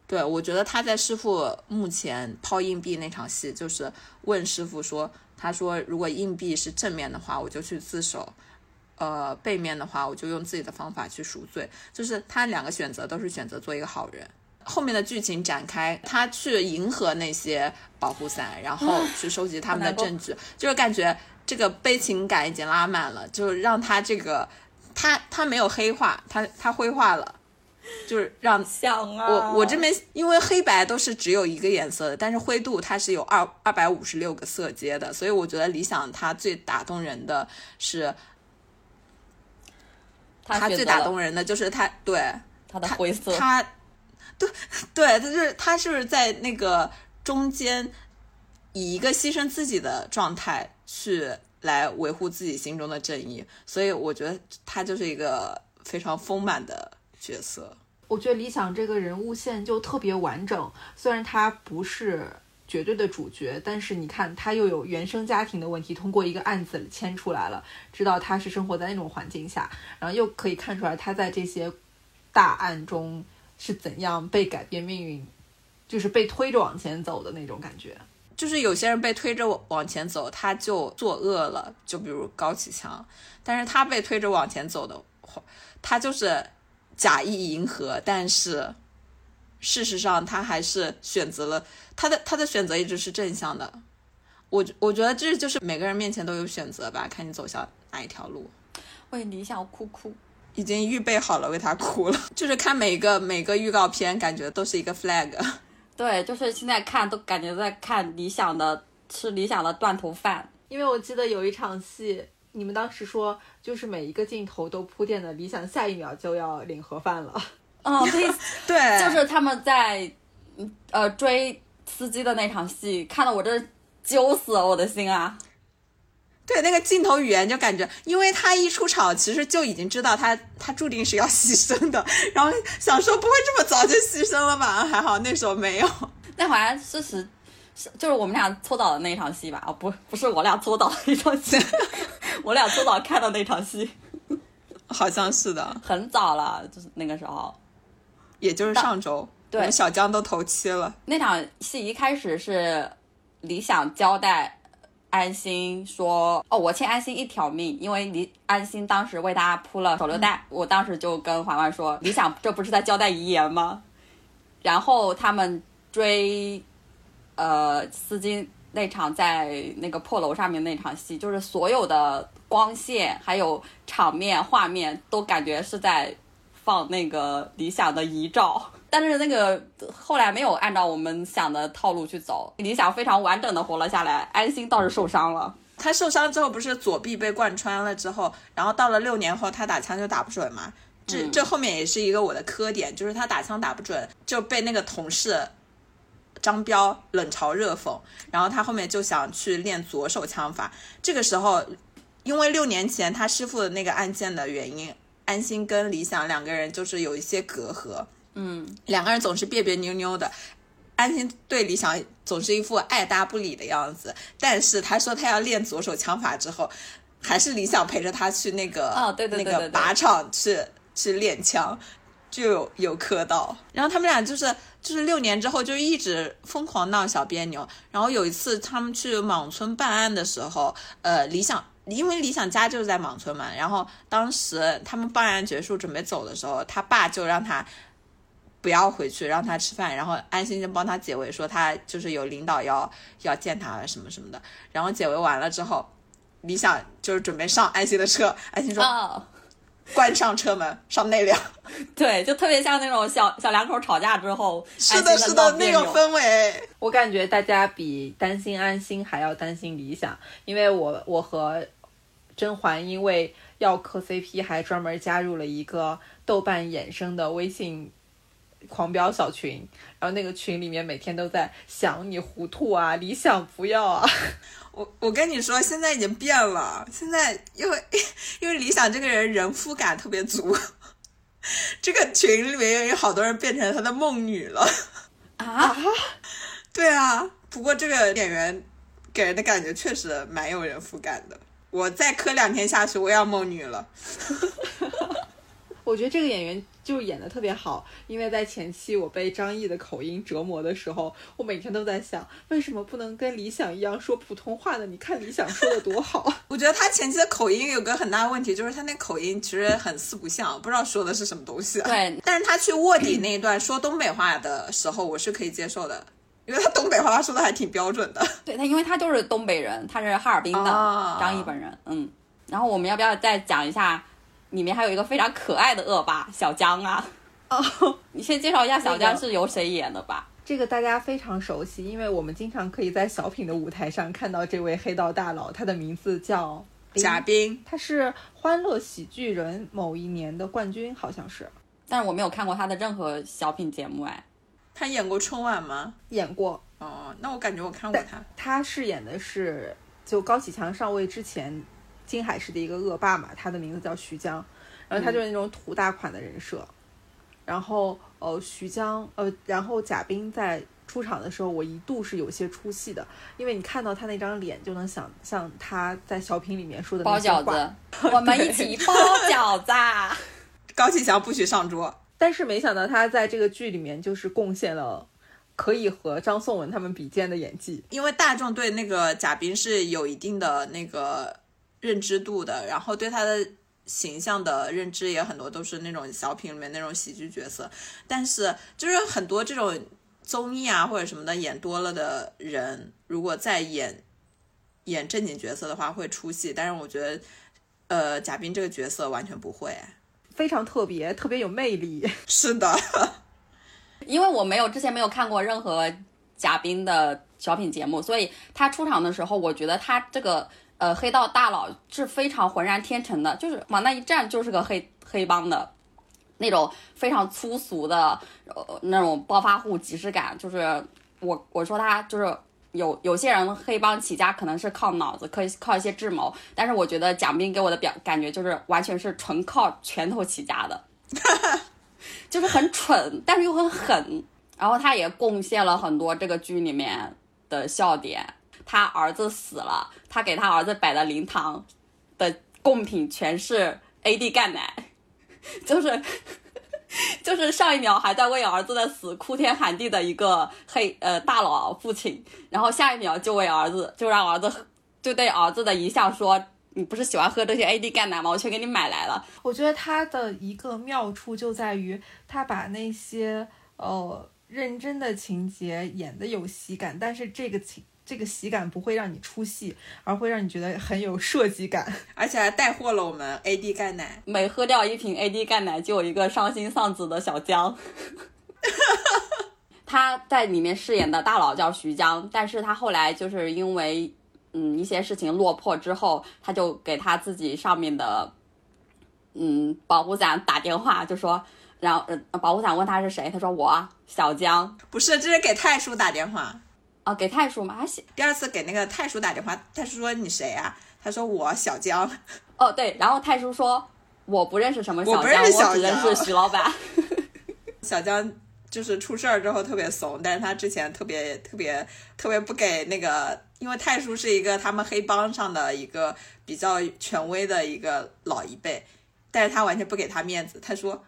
对，我觉得他在师傅墓前抛硬币那场戏，就是问师傅说：“他说如果硬币是正面的话，我就去自首；呃，背面的话，我就用自己的方法去赎罪。”就是他两个选择都是选择做一个好人。后面的剧情展开，他去迎合那些保护伞，然后去收集他们的证据，就是感觉这个悲情感已经拉满了，就是让他这个他他没有黑化，他他灰化了。就是让 想啊，我我这边因为黑白都是只有一个颜色的，但是灰度它是有二二百五十六个色阶的，所以我觉得理想它最打动人的是，他最打动人的就是他对他的灰色，他对对，他就是他是不是在那个中间以一个牺牲自己的状态去来维护自己心中的正义，所以我觉得他就是一个非常丰满的。角色，我觉得李想这个人物线就特别完整。虽然他不是绝对的主角，但是你看他又有原生家庭的问题，通过一个案子牵出来了，知道他是生活在那种环境下，然后又可以看出来他在这些大案中是怎样被改变命运，就是被推着往前走的那种感觉。就是有些人被推着往前走，他就作恶了，就比如高启强，但是他被推着往前走的话，他就是。假意迎合，但是事实上他还是选择了他的他的选择一直是正向的。我我觉得这就是每个人面前都有选择吧，看你走向哪一条路。为理想哭哭，已经预备好了为他哭了。就是看每个每个预告片，感觉都是一个 flag。对，就是现在看都感觉在看理想的吃理想的断头饭，因为我记得有一场戏。你们当时说，就是每一个镜头都铺垫的理想，下一秒就要领盒饭了。嗯，对，对，就是他们在呃追司机的那场戏，看得我这揪死了我的心啊！对，那个镜头语言就感觉，因为他一出场，其实就已经知道他他注定是要 牺牲的，然后想说不会这么早就牺牲了吧？还好那时候没有。那好像事实是就是我们俩搓澡的那一场戏吧？哦，不，不是我俩搓澡的那场戏。我俩搓澡看到那场戏，好像是的，很早了，就是那个时候，也就是上周，对，小江都头七了。那场戏一开始是李想交代安心说：“哦，我欠安心一条命，因为李安心当时为他铺了手榴弹。”我当时就跟环环说：“李想这不是在交代遗言吗？”然后他们追，呃，丝巾。那场在那个破楼上面那场戏，就是所有的光线还有场面画面都感觉是在放那个理想的遗照，但是那个后来没有按照我们想的套路去走，理想非常完整的活了下来，安心倒是受伤了。他受伤之后不是左臂被贯穿了之后，然后到了六年后他打枪就打不准嘛，这这后面也是一个我的磕点，就是他打枪打不准就被那个同事。张彪冷嘲热讽，然后他后面就想去练左手枪法。这个时候，因为六年前他师傅的那个案件的原因，安心跟李想两个人就是有一些隔阂。嗯，两个人总是别别扭扭的。安心对李想总是一副爱搭不理的样子，但是他说他要练左手枪法之后，还是李想陪着他去那个哦，对对对那个靶场去去练枪。就有有磕到，然后他们俩就是就是六年之后就一直疯狂闹小别扭。然后有一次他们去莽村办案的时候，呃，理想因为理想家就是在莽村嘛，然后当时他们办案结束准备走的时候，他爸就让他不要回去，让他吃饭，然后安心就帮他解围，说他就是有领导要要见他什么什么的。然后解围完了之后，理想就是准备上安心的车，安心说。关上车门，上内 辆。对，就特别像那种小小两口吵架之后，是的，是的，那种氛围。我感觉大家比担心安心还要担心理想，因为我我和甄嬛因为要磕 CP，还专门加入了一个豆瓣衍生的微信狂飙小群，然后那个群里面每天都在想你糊涂啊，理想不要啊。我我跟你说，现在已经变了。现在因为因为理想这个人人夫感特别足，这个群里面有好多人变成他的梦女了啊！对啊，不过这个演员给人的感觉确实蛮有人夫感的。我再磕两天下去，我要梦女了。我觉得这个演员就演的特别好，因为在前期我被张译的口音折磨的时候，我每天都在想，为什么不能跟理想一样说普通话呢？你看理想说的多好。我觉得他前期的口音有个很大的问题，就是他那口音其实很四不像，不知道说的是什么东西。对，但是他去卧底那一段说东北话的时候，我是可以接受的，因为他东北话说的还挺标准的。对他，因为他就是东北人，他是哈尔滨的、哦张译本人。嗯，然后我们要不要再讲一下？里面还有一个非常可爱的恶霸小江啊！哦，你先介绍一下小江是由谁演的吧？这个大家非常熟悉，因为我们经常可以在小品的舞台上看到这位黑道大佬，他的名字叫贾冰，他是《欢乐喜剧人》某一年的冠军，好像是。但是我没有看过他的任何小品节目哎。他演过春晚吗？演过。哦，那我感觉我看过他。他饰演的是就高启强上位之前。金海市的一个恶霸嘛，他的名字叫徐江，然后他就是那种土大款的人设。嗯、然后呃，徐江呃，然后贾冰在出场的时候，我一度是有些出戏的，因为你看到他那张脸，就能想象他在小品里面说的包饺子，我们一起包饺子。高启强不许上桌，但是没想到他在这个剧里面就是贡献了。可以和张颂文他们比肩的演技，因为大众对那个贾冰是有一定的那个。认知度的，然后对他的形象的认知也很多都是那种小品里面那种喜剧角色，但是就是很多这种综艺啊或者什么的演多了的人，如果再演演正经角色的话会出戏，但是我觉得，呃，贾冰这个角色完全不会，非常特别，特别有魅力。是的，因为我没有之前没有看过任何贾冰的小品节目，所以他出场的时候，我觉得他这个。呃，黑道大佬是非常浑然天成的，就是往那一站就是个黑黑帮的，那种非常粗俗的，呃，那种暴发户即视感。就是我我说他就是有有些人黑帮起家可能是靠脑子，可以靠一些智谋，但是我觉得蒋斌给我的表感觉就是完全是纯靠拳头起家的，就是很蠢，但是又很狠。然后他也贡献了很多这个剧里面的笑点。他儿子死了，他给他儿子摆的灵堂的贡品全是 AD 钙奶，就是 就是上一秒还在为儿子的死哭天喊地的一个黑呃大佬父亲，然后下一秒就为儿子就让儿子就对儿子的遗像说：“你不是喜欢喝这些 AD 钙奶吗？我去给你买来了。”我觉得他的一个妙处就在于他把那些呃认真的情节演的有喜感，但是这个情。这个喜感不会让你出戏，而会让你觉得很有设计感，而且还带货了我们 AD 钙奶。每喝掉一瓶 AD 钙奶，就有一个伤心丧子的小江。他在里面饰演的大佬叫徐江，但是他后来就是因为嗯一些事情落魄之后，他就给他自己上面的嗯保护伞打电话，就说，然后呃保护伞问他是谁，他说我小江，不是，这是给太叔打电话。啊，给太叔嘛，第二次给那个太叔打电话，太叔说你谁啊？他说我小江。哦，对，然后太叔说我不认识什么小江，我不认识小江，我只认识徐老板。小江就是出事儿之后特别怂，但是他之前特别特别特别不给那个，因为太叔是一个他们黑帮上的一个比较权威的一个老一辈，但是他完全不给他面子。他说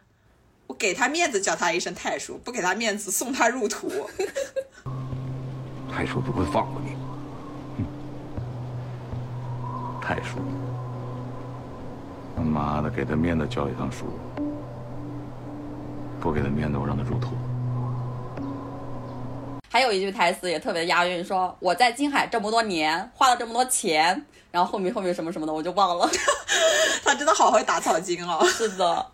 我给他面子叫他一声太叔，不给他面子送他入土。太叔不会放过你，太叔，他妈的给他面子叫一趟叔，不给他面子我让他入土。还有一句台词也特别押韵，说我在金海这么多年花了这么多钱，然后后面后面什么什么的我就忘了。他真的好会打草惊哦。是的。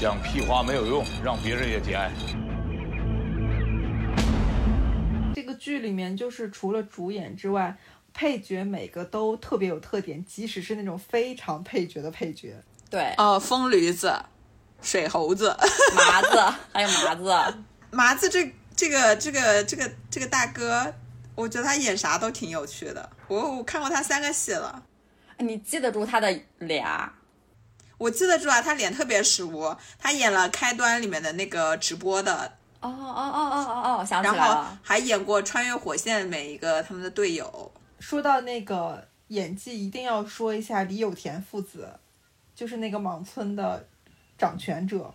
讲屁话没有用，让别人也节哀。剧里面就是除了主演之外，配角每个都特别有特点，即使是那种非常配角的配角。对，哦，疯驴子、水猴子、麻子，还有麻子。麻子这这个这个这个这个大哥，我觉得他演啥都挺有趣的。我我看过他三个戏了。你记得住他的脸？我记得住啊，他脸特别熟，他演了开端里面的那个直播的，哦哦哦哦哦哦，想起然后来了，还演过《穿越火线》每一个他们的队友。说到那个演技，一定要说一下李有田父子，就是那个莽村的掌权者。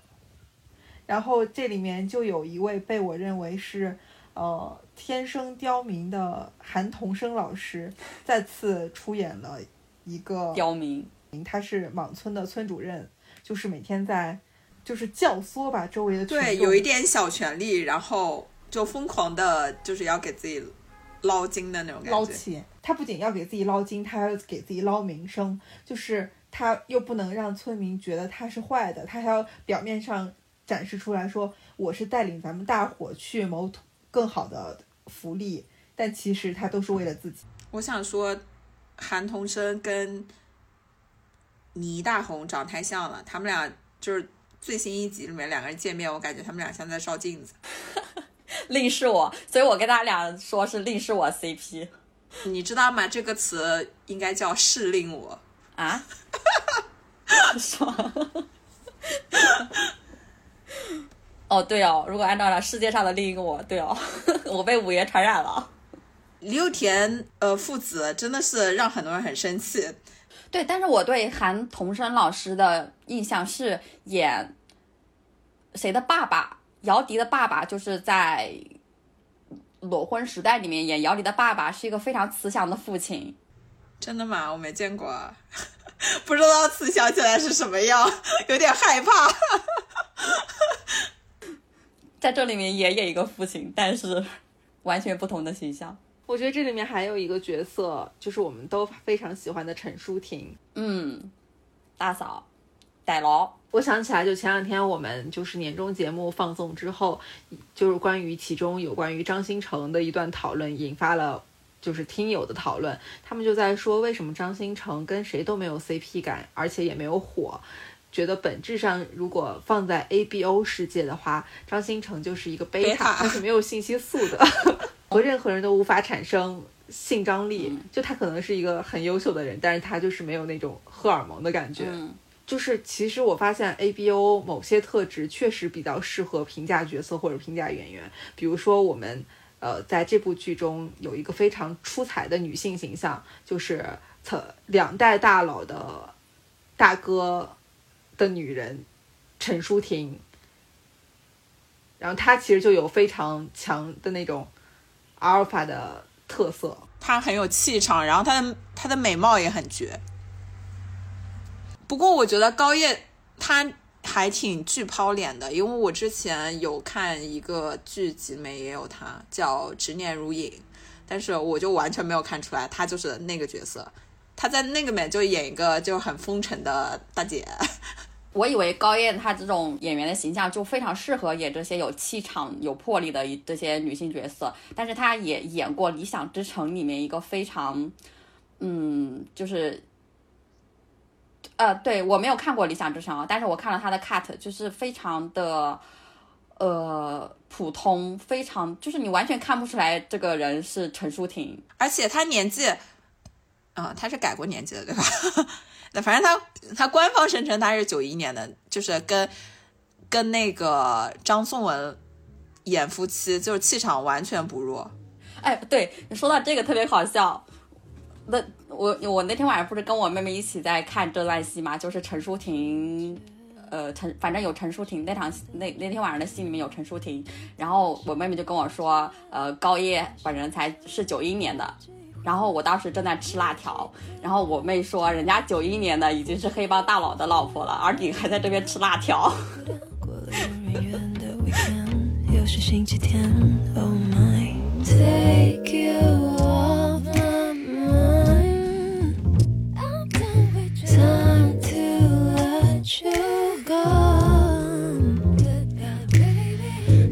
然后这里面就有一位被我认为是呃天生刁民的韩童生老师，再次出演了一个刁民，他是莽村的村主任，就是每天在就是教唆吧周围的群对，有一点小权力，然后就疯狂的，就是要给自己捞金的那种感觉。捞钱。他不仅要给自己捞金，他还要给自己捞名声，就是他又不能让村民觉得他是坏的，他还要表面上展示出来说我是带领咱们大伙去谋更好的福利，但其实他都是为了自己。我想说，韩童生跟倪大红长太像了，他们俩就是最新一集里面两个人见面，我感觉他们俩像在照镜子。另是我，所以我跟他俩说是另是我 CP 你知道吗？这个词应该叫是令我。啊，爽。哦，对哦，如果按照了世界上的另一个我，对哦，我被五爷传染了。李有田呃父子真的是让很多人很生气。对，但是我对韩童生老师的印象是演谁的爸爸？姚笛的爸爸，就是在《裸婚时代》里面演姚笛的爸爸，是一个非常慈祥的父亲。真的吗？我没见过，不知道慈祥起来是什么样，有点害怕。在这里面也演一个父亲，但是完全不同的形象。我觉得这里面还有一个角色，就是我们都非常喜欢的陈淑婷。嗯，大嫂，逮牢。我想起来，就前两天我们就是年终节目放送之后，就是关于其中有关于张新成的一段讨论，引发了就是听友的讨论。他们就在说，为什么张新成跟谁都没有 CP 感，而且也没有火。觉得本质上，如果放在 ABO 世界的话，张新成就是一个贝塔，贝塔他是没有信息素的，和任何人都无法产生性张力。就他可能是一个很优秀的人，但是他就是没有那种荷尔蒙的感觉。嗯就是其实我发现 ABO 某些特质确实比较适合评价角色或者评价演员，比如说我们呃在这部剧中有一个非常出彩的女性形象，就是曾两代大佬的大哥的女人陈淑婷，然后她其实就有非常强的那种阿尔法的特色，她很有气场，然后她的她的美貌也很绝。不过我觉得高叶她还挺巨抛脸的，因为我之前有看一个剧集里面也有她，叫《执念如影》，但是我就完全没有看出来她就是那个角色。她在那个里面就演一个就很风尘的大姐。我以为高燕她这种演员的形象就非常适合演这些有气场、有魄力的这些女性角色，但是她也演过《理想之城》里面一个非常，嗯，就是，呃，对我没有看过《理想之城》，但是我看了她的 cut，就是非常的，呃，普通，非常就是你完全看不出来这个人是陈淑婷，而且她年纪，嗯，她是改过年纪的对吧？反正他他官方声称他是九一年的，就是跟跟那个张颂文演夫妻，就是气场完全不弱。哎，对，说到这个特别好笑。那我我那天晚上不是跟我妹妹一起在看这段戏嘛，就是陈淑婷，呃，陈反正有陈淑婷那场那那天晚上的戏里面有陈淑婷，然后我妹妹就跟我说，呃，高叶本人才是九一年的，然后我当时正在吃辣条，然后我妹说人家九一年的已经是黑帮大佬的老婆了，而你还在这边吃辣条。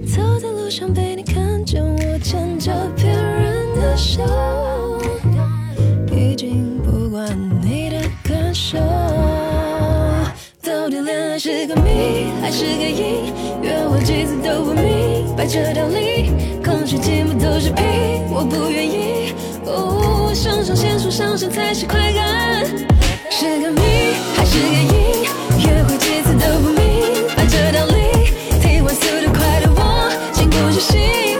走在路上被你看见我牵着别人的手个谜，还是个因？约我几次都不明白这道理，空虚寂寞都是屁，我不愿意。我，上上先说上上才是快感，是个谜还是个因？约会几次都不明白这道理，听完速度快的我，竟不小心。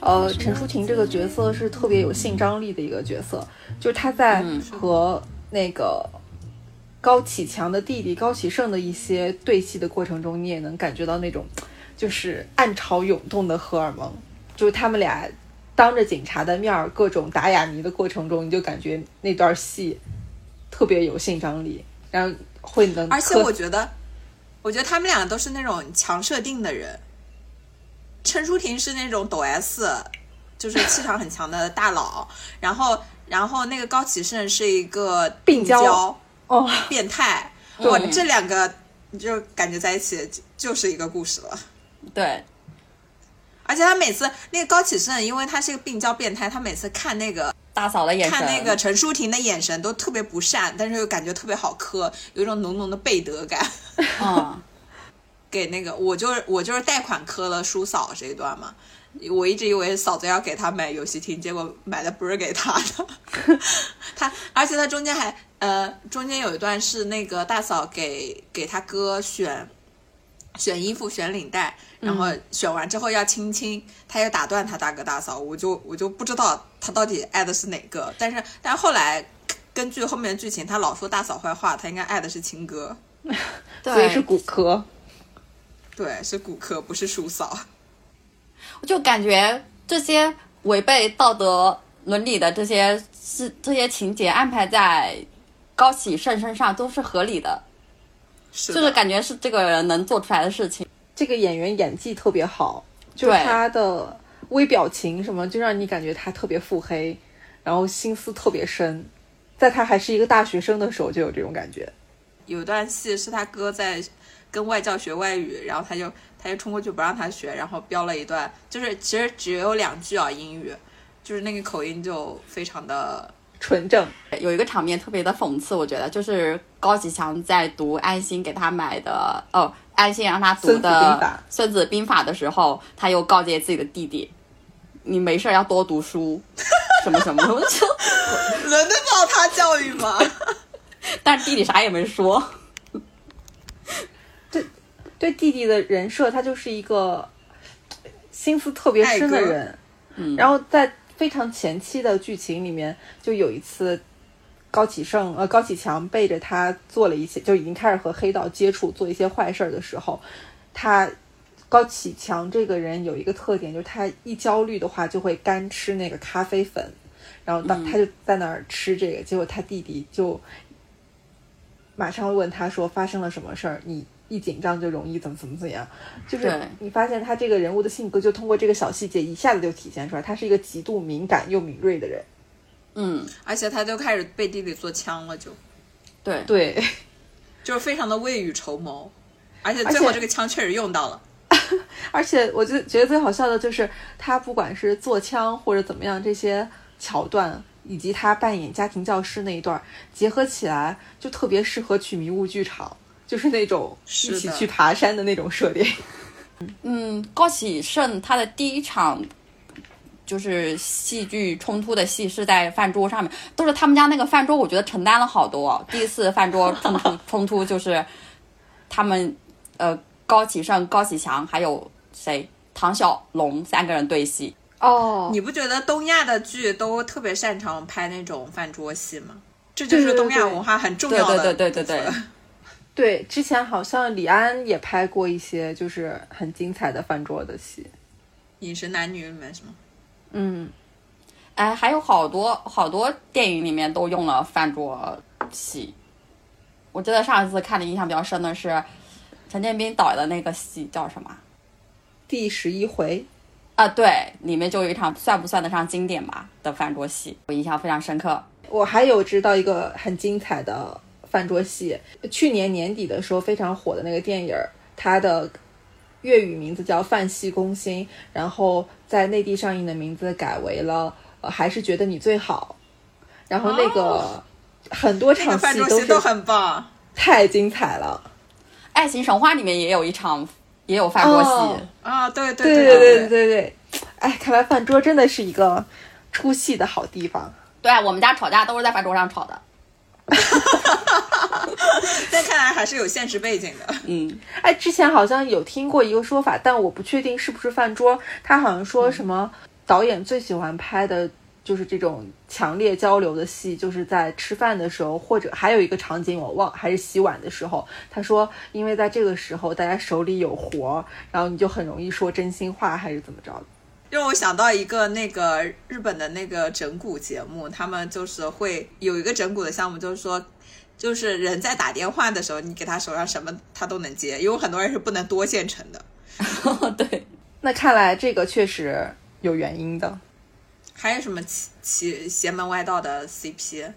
呃，陈淑婷这个角色是特别有性张力的一个角色，就是她在和那个高启强的弟弟高启盛的一些对戏的过程中，你也能感觉到那种就是暗潮涌动的荷尔蒙，就是他们俩当着警察的面儿各种打哑谜的过程中，你就感觉那段戏特别有性张力，然后会能而且我觉得，我觉得他们俩都是那种强设定的人。陈淑婷是那种抖 S，就是气场很强的大佬，然后然后那个高启盛是一个病娇娇哦，变态，对哇，这两个就感觉在一起就就是一个故事了。对，而且他每次那个高启盛，因为他是个病娇变态，他每次看那个大嫂的眼神，看那个陈淑婷的眼神都特别不善，但是又感觉特别好磕，有一种浓浓的背德感。嗯，给那个我就是我就是贷款磕了叔嫂这一段嘛，我一直以为嫂子要给他买游戏厅，结果买的不是给他的，他而且他中间还呃中间有一段是那个大嫂给给他哥选选衣服选领带，然后选完之后要亲亲，他又打断他大哥大嫂，我就我就不知道他到底爱的是哪个，但是但是后来根据后面的剧情，他老说大嫂坏话，他应该爱的是亲哥，所以是骨科。对，是骨科，不是叔嫂。我就感觉这些违背道德伦理的这些是这些情节安排在高启盛身上都是合理的，是就是感觉是这个人能做出来的事情。这个演员演技特别好，就是对他的微表情什么，就让你感觉他特别腹黑，然后心思特别深。在他还是一个大学生的时候，就有这种感觉。有段戏是他哥在跟外教学外语，然后他就他就冲过去不让他学，然后飙了一段，就是其实只有两句啊英语，就是那个口音就非常的纯正。有一个场面特别的讽刺，我觉得就是高启强在读安心给他买的哦，安心让他读孙子兵的《孙子兵法》的时候，他又告诫自己的弟弟：“你没事儿要多读书，什么什么。”我就，轮得到他教育吗？但是弟弟啥也没说。对弟弟的人设，他就是一个心思特别深的人。嗯，然后在非常前期的剧情里面，就有一次高启盛呃高启强背着他做了一些，就已经开始和黑道接触，做一些坏事儿的时候，他高启强这个人有一个特点，就是他一焦虑的话就会干吃那个咖啡粉，然后当嗯他就在那儿吃这个，结果他弟弟就马上问他说发生了什么事儿，你。一紧张就容易怎么怎么怎么样，就是你发现他这个人物的性格，就通过这个小细节一下子就体现出来，他是一个极度敏感又敏锐的人。嗯，而且他就开始背地里做枪了就，对。对，就是非常的未雨绸缪，而且而且最后这个枪确实用到了。而且我就觉得最好笑的就是他不管是做枪或者怎么样这些桥段，以及他扮演家庭教师那一段结合起来，就特别适合去迷雾剧场，就是那种一起去爬山的那种设定。嗯，高启盛他的第一场就是戏剧冲突的戏是在饭桌上面，都是他们家那个饭桌，我觉得承担了好多。第一次饭桌冲突冲突就是他们呃高启盛、高启强还有谁唐小龙三个人对戏。哦你不觉得东亚的剧都特别擅长拍那种饭桌戏吗？这就是东亚文化很重对要的对对对对，之前好像李安也拍过一些就是很精彩的饭桌的戏。饮食男女里面是吗？嗯，哎，还有好多好多电影里面都用了饭桌戏。我记得上一次看的印象比较深的是陈建斌导的那个戏叫什么？第十一回，啊，对，里面就有一场算不算得上经典吧的饭桌戏，我印象非常深刻。我还有知道一个很精彩的饭桌戏，去年年底的时候非常火的那个电影，它的粤语名字叫《饭戏攻心》，然后在内地上映的名字改为了《还是觉得你最好》。然后那个很多场戏都很棒，太精彩了。爱情神话里面也有一场，也有饭桌戏啊，对对对对对对对对。哎，看来饭桌真的是一个出戏的好地方。对我们家吵架都是在饭桌上吵的。但看来还是有现实背景的。嗯，哎，之前好像有听过一个说法，但我不确定是不是饭桌。他好像说什么导演最喜欢拍的就是这种强烈交流的戏，就是在吃饭的时候，或者还有一个场景我忘，还是洗碗的时候。他说，因为在这个时候大家手里有活，然后你就很容易说真心话，还是怎么着的。让我想到一个那个日本的那个整蛊节目，他们就是会有一个整蛊的项目，就是说，就是人在打电话的时候，你给他手上什么他都能接，因为很多人是不能多线程的。对，那看来这个确实有原因的。还有什么奇奇邪门歪道的 CP？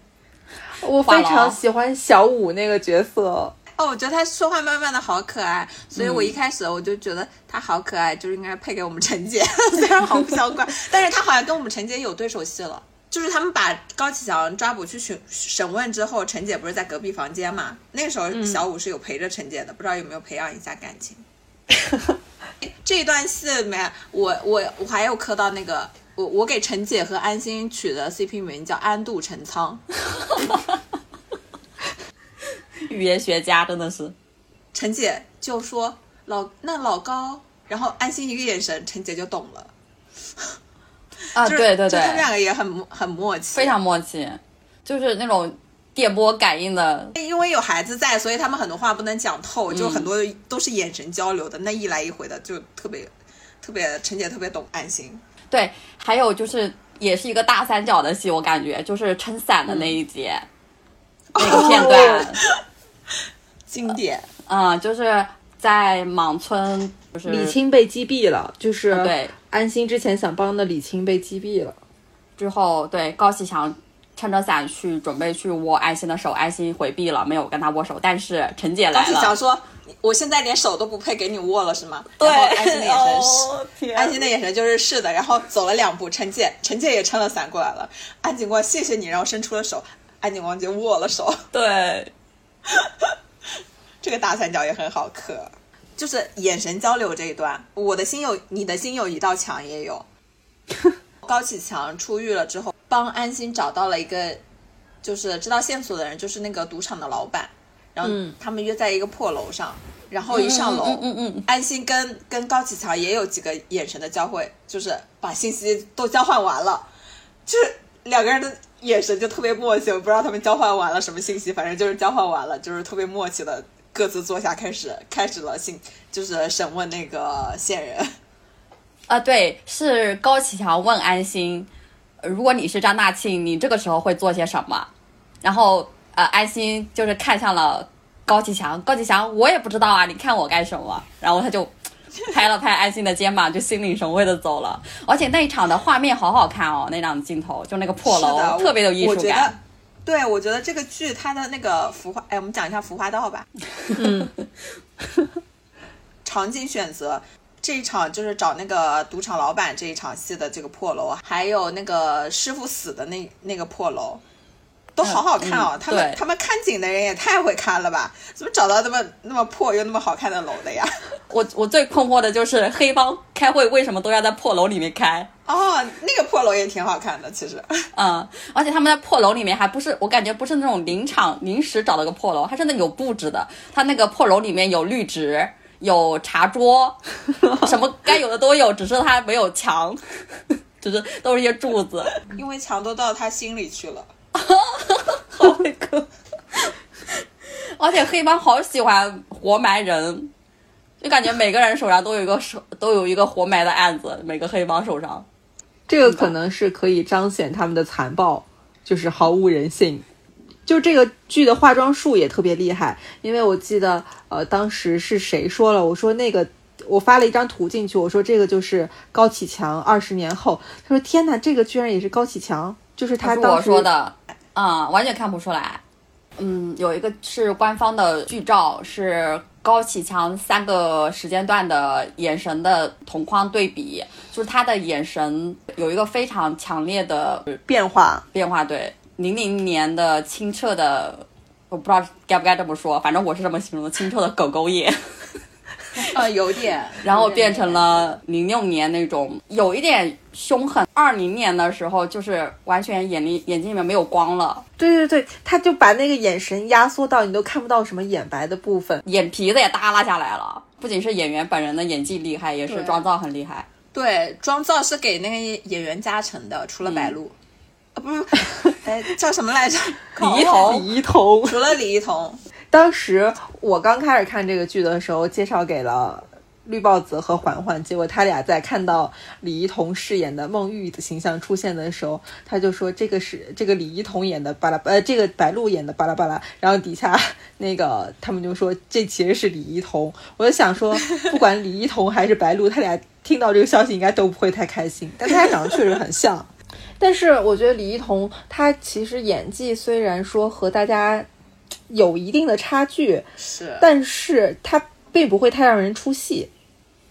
我非常喜欢小五那个角色。哦，我觉得他说话慢慢的好可爱，所以我一开始我就觉得他好可爱，就是应该配给我们陈姐，虽然毫不相关，但是他好像跟我们陈姐有对手戏了。就是他们把高启强抓捕去询审问之后，陈姐不是在隔壁房间嘛？那个时候小五是有陪着陈姐的，不知道有没有培养一下感情。这一段戏里面，我我我还有磕到那个，我我给陈姐和安心取的 CP 名叫安度陈仓。语言学家真的是，陈姐就说老那老高，然后安心一个眼神，陈姐就懂了。啊，对对对，就他们两个也很很默契，非常默契，就是那种电波感应的。因为有孩子在，所以他们很多话不能讲透，嗯就很多都是眼神交流的，那一来一回的就特别特别，陈姐特别懂安心。对，还有就是也是一个大三角的戏，我感觉就是撑伞的那一节、那个片段。哦经典，嗯，就是在莽村，就是李青被击毙了，就是对安心之前想帮的李青被击毙了。之后，对高启强撑着伞去准备去握安心的手，安心回避了，没有跟他握手。但是陈姐来了，启强说：“我现在连手都不配给你握了，是吗？”对安心的眼神是，哦安心的眼神就是是的。然后走了两步，陈姐陈姐也撑了伞过来了。安警官，谢谢你，然后伸出了手，安警官就握了手。对，这个大三角也很好磕，就是眼神交流这一段，我的心有你的心有一道墙也有。高启强出狱了之后，帮安心找到了一个就是知道线索的人，就是那个赌场的老板。然后他们约在一个破楼上，然后一上楼，嗯嗯嗯嗯安心跟跟高启强也有几个眼神的交汇，就是把信息都交换完了，就是两个人的眼神就特别默契，我不知道他们交换完了什么信息，反正就是交换完了，就是特别默契的各自坐下开始开始了信，就是审问那个线人。啊，对，是高启强问安心，呃如果你是张大庆，你这个时候会做些什么？然后呃，安心就是看向了高启强，高启强我也不知道啊，你看我干什么？然后他就拍了拍安心的肩膀，就心领神会的走了。而且那一场的画面好好看哦，那张镜头就那个破楼，特别有艺术感。对，我觉得这个剧它的那个服化，哎，我们讲一下服化道吧。嗯，场景选择这一场就是找那个赌场老板这一场戏的这个破楼，还有那个师傅死的那那个破楼，都好好看哦。嗯他们他们看景的人也太会看了吧？怎么找到那么那么破又那么好看的楼的呀？我我最困惑的就是黑帮开会为什么都要在破楼里面开？哦，那个破楼也挺好看的，其实。嗯，而且他们在破楼里面还不是，我感觉不是那种临场临时找了个破楼，它真的有布置的。它那个破楼里面有绿植，有茶桌，什么该有的都有，只是它没有墙，就是都是一些柱子。因为墙都到他心里去了。好会磕。而且黑帮好喜欢活埋人，就感觉每个人手上都有一个手都有一个活埋的案子，每个黑帮手上。这个可能是可以彰显他们的残暴，就是毫无人性。就这个剧的化妆术也特别厉害，因为我记得，呃，当时是谁说了？我说那个，我发了一张图进去，我说这个就是高启强二十年后。他说：“天哪，这个居然也是高启强，就是他是当时我说的，嗯，完全看不出来。嗯，有一个是官方的剧照，是高启强三个时间段的眼神的同框对比，就是他的眼神有一个非常强烈的变化。变化。对，零零年的清澈的，我不知道该不该这么说，反正我是这么形容的，清澈的狗狗眼。有点，然后变成了零六年那种有一点凶狠，二零年的时候就是完全眼里眼睛里面没有光了，对对对，他就把那个眼神压缩到你都看不到什么眼白的部分，眼皮子也耷拉下来了。不仅是演员本人的演技厉害，也是妆造很厉害。对，妆造是给那个演员加成的，除了白鹿，啊不是，哎叫什么来着？李一桐李一桐。除了李一桐，当时我刚开始看这个剧的时候，介绍给了绿豹子和环环，结果他俩在看到李一桐饰演的孟玉的形象出现的时候，他就说这个是这个李一桐演的巴拉呃，这个白鹿演的巴拉巴拉，然后底下 那个他们就说这其实是李一桐，我就想说，不管李一桐还是白鹿，他俩听到这个消息应该都不会太开心，但他俩长得确实很像。但是我觉得李一桐她其实演技虽然说和大家有一定的差距，是，但是她并不会太让人出戏。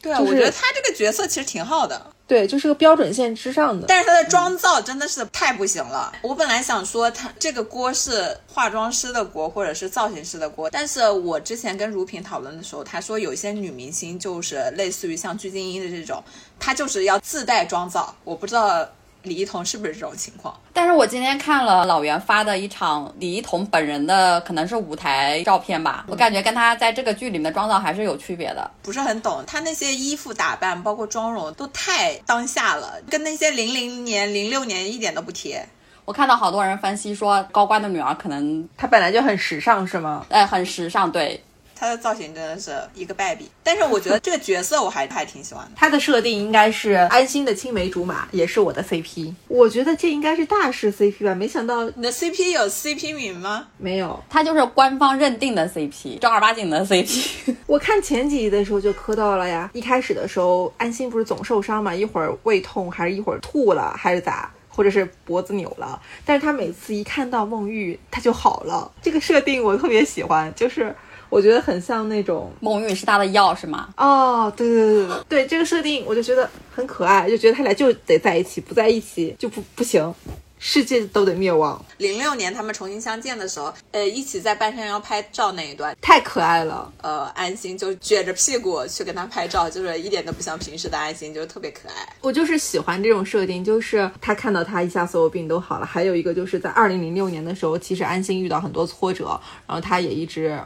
对啊，就是我觉得他这个角色其实挺好的。对，就是个标准线之上的。但是他的妆造真的是太不行了。我本来想说他这个锅是化妆师的锅，或者是造型师的锅，但是我之前跟如萍讨论的时候，她说有一些女明星就是类似于像鞠婧祎的这种，她就是要自带妆造。我不知道李一桐是不是这种情况。但是我今天看了老袁发的一场李一桐本人的可能是舞台照片吧，我感觉跟他在这个剧里面的妆造还是有区别的。不是很懂，她那些衣服打扮，包括妆容，都太当下了，跟那些零零年、零六年一点都不贴。我看到好多人分析说，高官的女儿可能她本来就很时尚，是吗？哎很时尚，对。她的造型真的是一个败笔，但是我觉得这个角色我还还挺喜欢的。他的设定应该是安心的青梅竹马，也是我的 CP。我觉得这应该是大势 CP 吧，没想到你的 CP 有 CP 名吗？没有。他就是官方认定的 CP，正儿八经的 CP。我看前几集的时候就磕到了呀。一开始的时候，安心不是总受伤嘛，一会儿胃痛，还是一会儿吐了，还是咋？或者是脖子扭了，但是他每次一看到孟玉，他就好了。这个设定我特别喜欢，就是我觉得很像那种孟玉是他的药是吗？哦，对对对对对，这个设定我就觉得很可爱，就觉得他俩就得在一起，不在一起就不不行，世界都得灭亡。零六年他们重新相见的时候，呃，一起在半山腰拍照那一段，太可爱了。呃，安心就撅着屁股去跟他拍照，就是一点都不像平时的安心，就是特别可爱。我就是喜欢这种设定，就是他看到他一下所有病都好了。还有一个就是在二零零六年的时候，其实安心遇到很多挫折，然后他也一直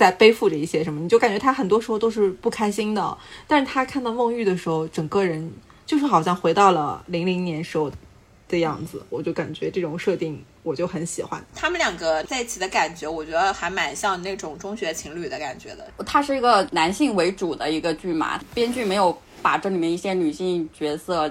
在背负着一些什么，你就感觉他很多时候都是不开心的。但是他看到孟玉的时候，整个人就是好像回到了零零年时候的样子，我就感觉这种设定我就很喜欢。他们两个在一起的感觉，我觉得还蛮像那种中学情侣的感觉的。它是一个男性为主的一个剧嘛，编剧没有把这里面一些女性角色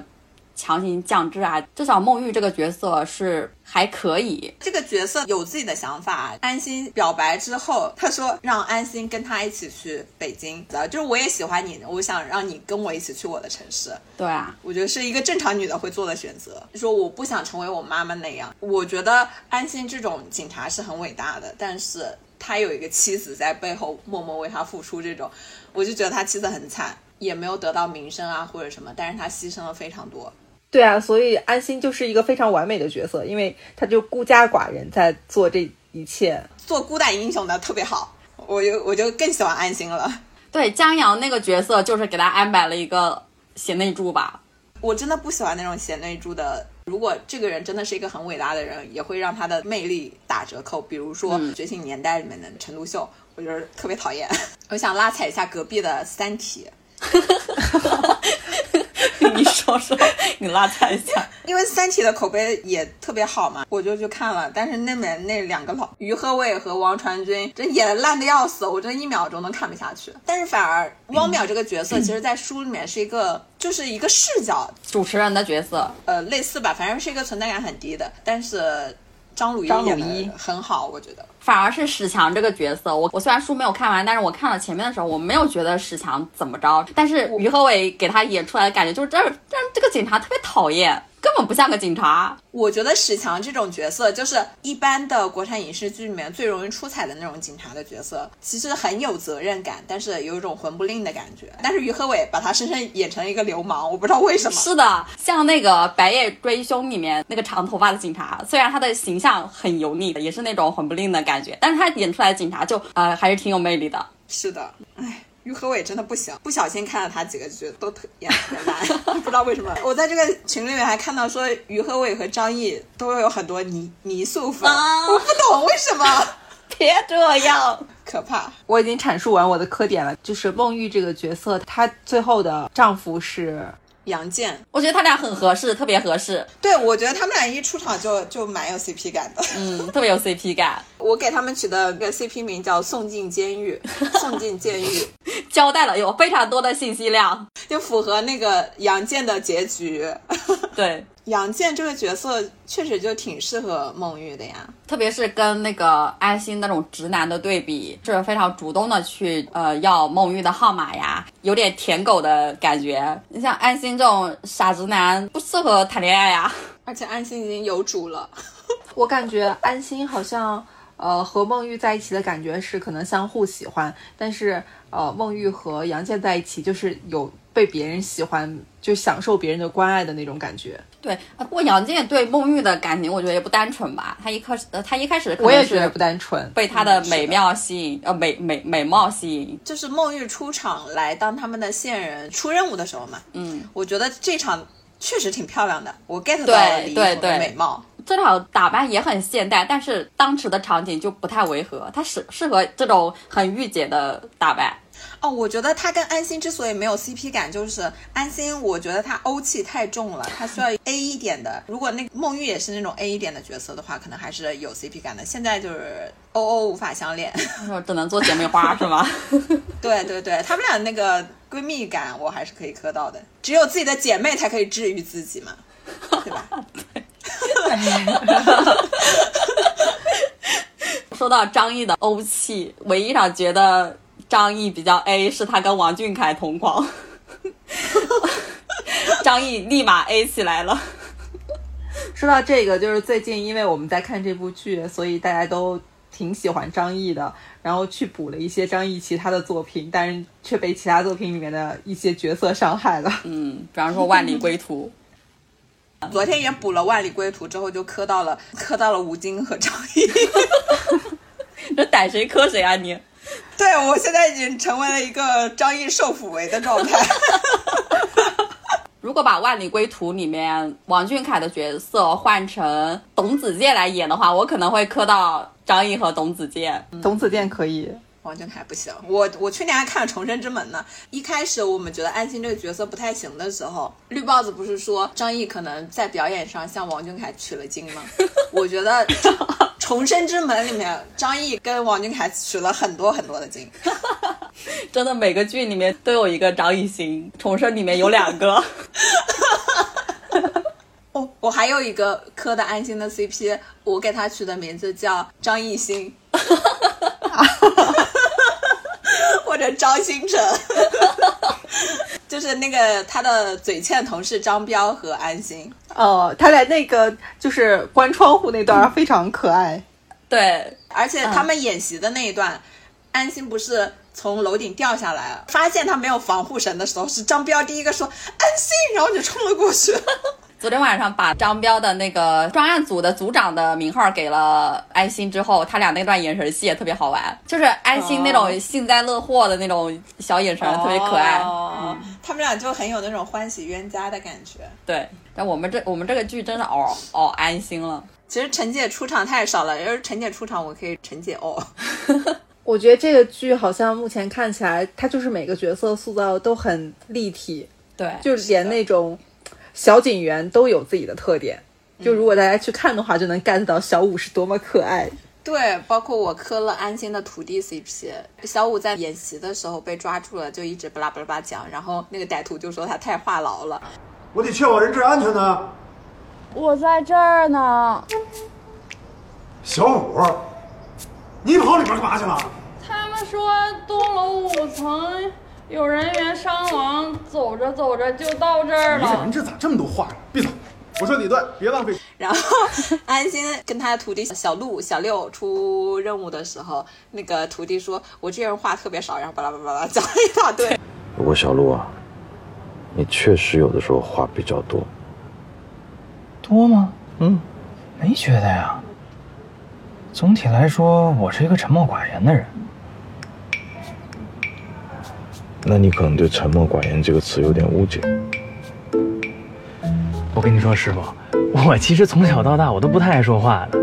强行降智啊。至少孟玉这个角色是还可以，这个角色有自己的想法。安心表白之后，他说让安心跟他一起去北京，就是我也喜欢你，我想让你跟我一起去我的城市。对啊，我觉得是一个正常女的会做的选择。说我不想成为我妈妈那样。我觉得安心这种警察是很伟大的，但是他有一个妻子在背后默默为他付出，这种我就觉得他妻子很惨，也没有得到名声啊或者什么，但是他牺牲了非常多。对啊，所以安心就是一个非常完美的角色，因为他就孤家寡人在做这一切，做孤胆英雄的特别好，我就我就更喜欢安心了。对江阳那个角色，就是给他安排了一个贤内助吧。我真的不喜欢那种贤内助的。如果这个人真的是一个很伟大的人，也会让他的魅力打折扣。比如说《觉醒年代》里面的陈独秀，我觉得特别讨厌。我想拉踩一下隔壁的《三体》。你说说，你拉踩一下，因为《三体》的口碑也特别好嘛，我就去看了。但是那边那两个老于和伟和王传君，这演的烂的要死，我真一秒钟都看不下去。但是反而汪淼这个角色，其实在书里面是一个，就是一个视角主持人的角色，呃，类似吧，反正是一个存在感很低的。但是张鲁一张鲁演一的很好，我觉得。反而是史强这个角色，我我虽然书没有看完，但是我看了前面的时候，我没有觉得史强怎么着，但是于和伟给他演出来的感觉就是这让这个警察特别讨厌，根本不像个警察。我觉得史强这种角色，就是一般的国产影视剧里面最容易出彩的那种警察的角色，其实很有责任感，但是有一种魂不吝的感觉。但是于和伟把他深深演成一个流氓，我不知道为什么。是的，像那个《白夜追凶》里面那个长头发的警察，虽然他的形象很油腻的，也是那种魂不吝的感觉，但是他演出来的警察就呃还是挺有魅力的。是的，哎。于和伟真的不行，不小心看了他几个剧都特演得特别烂，不知道为什么。我在这个群里面还看到说于和伟和张译都有很多泥泥塑粉，啊我不懂为什么，别这样。可怕。我已经阐述完我的磕点了，就是孟玉这个角色，她最后的丈夫是杨健，我觉得他俩很合适，特别合适，对我觉得他们俩一出场就就蛮有 CP 感的。嗯，特别有 CP 感，我给他们取的个 CP 名叫“送进监狱”，送进监狱，交代了有非常多的信息量。就符合那个杨建的结局。对，杨建这个角色确实就挺适合孟玉的呀。特别是跟那个安心那种直男的对比，是非常主动的去呃要孟玉的号码呀，有点舔狗的感觉。你像安心这种傻直男，不适合谈恋爱呀。而且安心已经有主了，我感觉安心好像呃和孟玉在一起的感觉是可能相互喜欢，但是呃孟玉和杨建在一起就是有被别人喜欢，就享受别人的关爱的那种感觉。对，啊不过杨建对孟玉的感情，我觉得也不单纯吧。他一开始，呃他一开始我也觉得不单纯。被他的美妙吸引，呃美美美貌吸引。就是孟玉出场来当他们的线人出任务的时候嘛。嗯，我觉得这场确实挺漂亮的，我 get 到对了李易对峰的对美貌。这场打扮也很现代，但是当时的场景就不太违和，它适适合这种很御姐的打扮。哦，我觉得他跟安心之所以没有 CP 感，就是安心，我觉得他欧气太重了，他需要 A 一点的。如果那个孟玉也是那种 A 一点的角色的话，可能还是有 CP 感的。现在就是 O O 无法相恋。说只能做姐妹花是吗？对对对，他们俩那个闺蜜感我还是可以磕到的，只有自己的姐妹才可以治愈自己嘛，对吧？说到张译的欧气，唯一让觉得张译比较 A 是他跟王俊凯同框，张译立马 A 起来了。说到这个，就是最近因为我们在看这部剧，所以大家都挺喜欢张译的，然后去补了一些张译其他的作品，但是却被其他作品里面的一些角色伤害了。嗯，比方说《万里归途》。昨天也补了《万里归途》之后，就磕到了磕到了吴京和张译。这逮谁磕谁啊你？对我现在已经成为了一个张译受抚为的状态。如果把《万里归途》里面王俊凯的角色换成董子健来演的话，我可能会磕到张译和董子健。董子健可以，王俊凯不行。我我去年还看了《重生之门》呢。一开始我们觉得安心这个角色不太行的时候，绿帽子不是说张译可能在表演上向王俊凯取了经吗？我觉得《重生之门》里面张译跟王俊凯取了很多很多的经。真的每个剧里面都有一个张艺兴，重生里面有两个。哦，我还有一个磕的安心的 CP，我给他取的名字叫张艺兴，或者张新成，就是那个他的嘴欠同事张彪和安心。哦，他俩那个就是关窗户那段非常可爱。对，而且他们演习的那一段，安心不是从楼顶掉下来，发现他没有防护绳的时候，是张彪第一个说安心，然后就冲了过去。昨天晚上把张彪的那个专案组的组长的名号给了安心之后，他俩那段眼神戏也特别好玩，就是安心那种幸灾乐祸的那种小眼神，特别可爱。哦，他们俩就很有那种欢喜冤家的感觉。对，但我们这我们这个剧真的哦哦安心了。其实陈姐出场太少了，要是陈姐出场，我可以陈姐哦。我觉得这个剧好像目前看起来，它就是每个角色塑造都很立体，对，就是连那种小警员都有自己的特点。就如果大家去看的话，就能 get 到小五是多么可爱。对，包括我磕了安心的徒弟 CP，小五在演习的时候被抓住了，就一直巴拉巴拉巴拉讲，然后那个歹徒就说他太话痨了。我得确保人质安全呢。我在这儿呢。小五，你跑里边干嘛去了？他们说东楼五层有人员伤亡，走着走着就到这儿了。你这咋这么多话呀？闭嘴！我说李段，别浪费。然后安心跟他的徒弟小鹿、小六出任务的时候，那个徒弟说：“我这人话特别少。”然后巴拉巴拉巴拉讲了一大堆。不过小鹿啊，你确实有的时候话比较多。多吗？嗯，没觉得呀。总体来说，我是一个沉默寡言的人。那你可能对“沉默寡言”这个词有点误解。我跟你说，师傅，我其实从小到大我都不太爱说话的。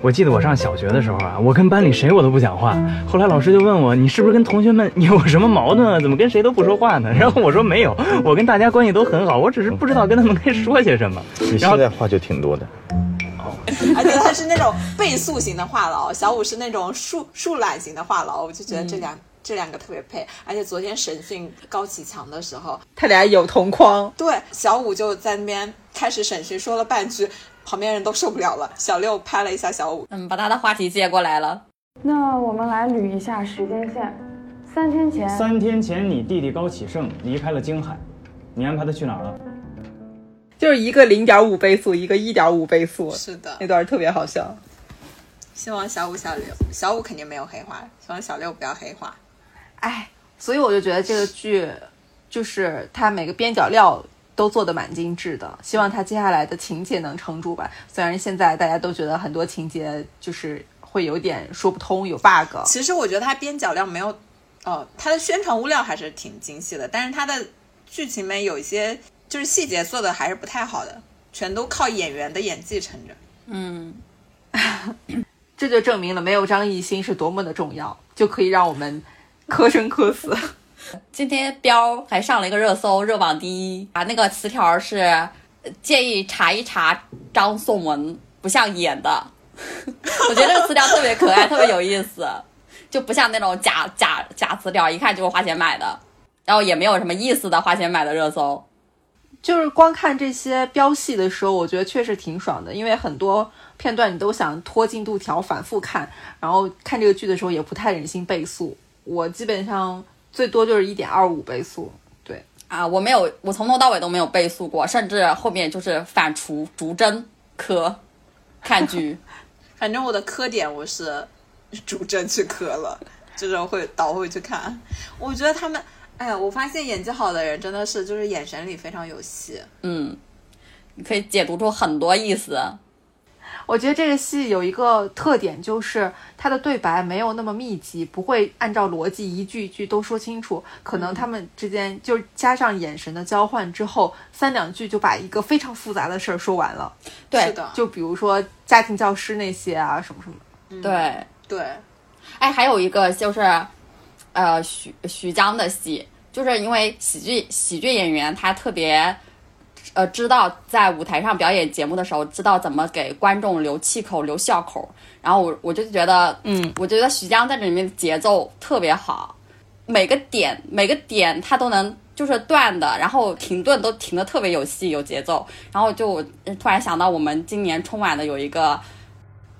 我记得我上小学的时候啊，我跟班里谁我都不讲话。后来老师就问我，你是不是跟同学们有什么矛盾啊？怎么跟谁都不说话呢？然后我说没有，我跟大家关系都很好，我只是不知道跟他们该说些什么。你现在话就挺多的。而且他是那种倍速型的话痨，小五是那种树树懒型的话痨，我就觉得这两、这两个特别配。而且昨天审讯高启强的时候，他俩有同框。对，小五就在那边开始审讯，说了半句，旁边人都受不了了。小六拍了一下小五，嗯，把他的话题接过来了。那我们来捋一下时间线。三天前，三天前你弟弟高启盛离开了京海，你安排他去哪儿了？就是一个零点五倍速，一个一点五倍速。是的，那段特别好笑。希望小五、小六，小五肯定没有黑化，希望小六不要黑化。哎，所以我就觉得这个剧，就是它每个边角料都做的蛮精致的，希望它接下来的情节能撑住吧。虽然现在大家都觉得很多情节就是会有点说不通，有 bug。其实我觉得它边角料没有，哦，它的宣传物料还是挺精细的，但是它的剧情面有一些。就是细节做的还是不太好的，全都靠演员的演技撑着。嗯，这就证明了没有张艺兴是多么的重要，就可以让我们磕生磕死。今天标还上了一个热搜，热榜第一啊！那个词条是建议查一查张颂文不像演的，我觉得这个词条特别可爱，特别有意思，就不像那种假假假词条，一看就是花钱买的，然后也没有什么意思的花钱买的热搜。就是光看这些标戏的时候，我觉得确实挺爽的，因为很多片段你都想拖进度条反复看，然后看这个剧的时候也不太忍心倍速。我基本上最多就是一点二五倍速。对啊，我没有，我从头到尾都没有倍速过，甚至后面就是反刍逐帧磕看剧。反正我的磕点我是逐帧去磕了，这种会倒回去看。我觉得他们。哎呀，我发现演技好的人真的是就是眼神里非常有戏，嗯，你可以解读出很多意思。我觉得这个戏有一个特点，就是它的对白没有那么密集，不会按照逻辑一句一句都说清楚。可能他们之间就加上眼神的交换之后，三两句就把一个非常复杂的事儿说完了。对的，就比如说家庭教师那些啊，什么什么。对对，哎，还有一个就是。呃，徐徐江的戏，就是因为喜剧喜剧演员他特别，呃，知道在舞台上表演节目的时候，知道怎么给观众留气口、留笑口。然后我我就觉得，嗯，我觉得徐江在这里面节奏特别好，每个点每个点他都能就是断的，然后停顿都停的特别有戏有节奏。然后就突然想到，我们今年春晚的有一个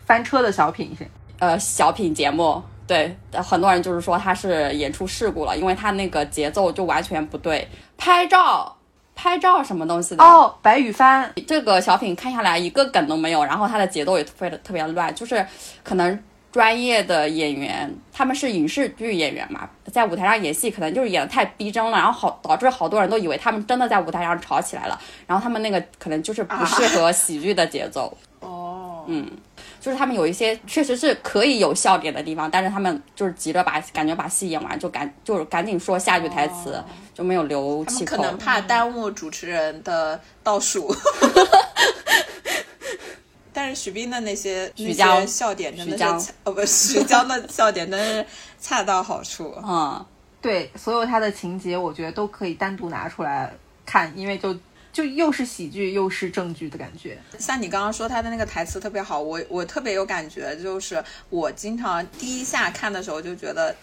翻车的小品是，呃，小品节目。对，很多人就是说他是演出事故了，因为他那个节奏就完全不对。拍照，拍照什么东西的？哦，白羽帆这个小品看下来一个梗都没有，然后它的节奏也特别的特别乱，就是可能专业的演员他们是影视剧演员嘛，在舞台上演戏可能就是演的太逼真了，然后好导致好多人都以为他们真的在舞台上吵起来了，然后他们那个可能就是不适合喜剧的节奏。哦，嗯。就是他们有一些确实是可以有笑点的地方，但是他们就是急着把感觉把戏演完，就赶就是赶紧说下句台词，就没有留气口。可能怕耽误主持人的倒数。但是许斌的那些徐江笑点真的是哦不，徐江的笑点真是恰到好处。嗯，对，所有他的情节我觉得都可以单独拿出来看，因为就。就又是喜剧又是正剧的感觉。像你刚刚说他的那个台词特别好，我我特别有感觉，就是我经常第一下看的时候就觉得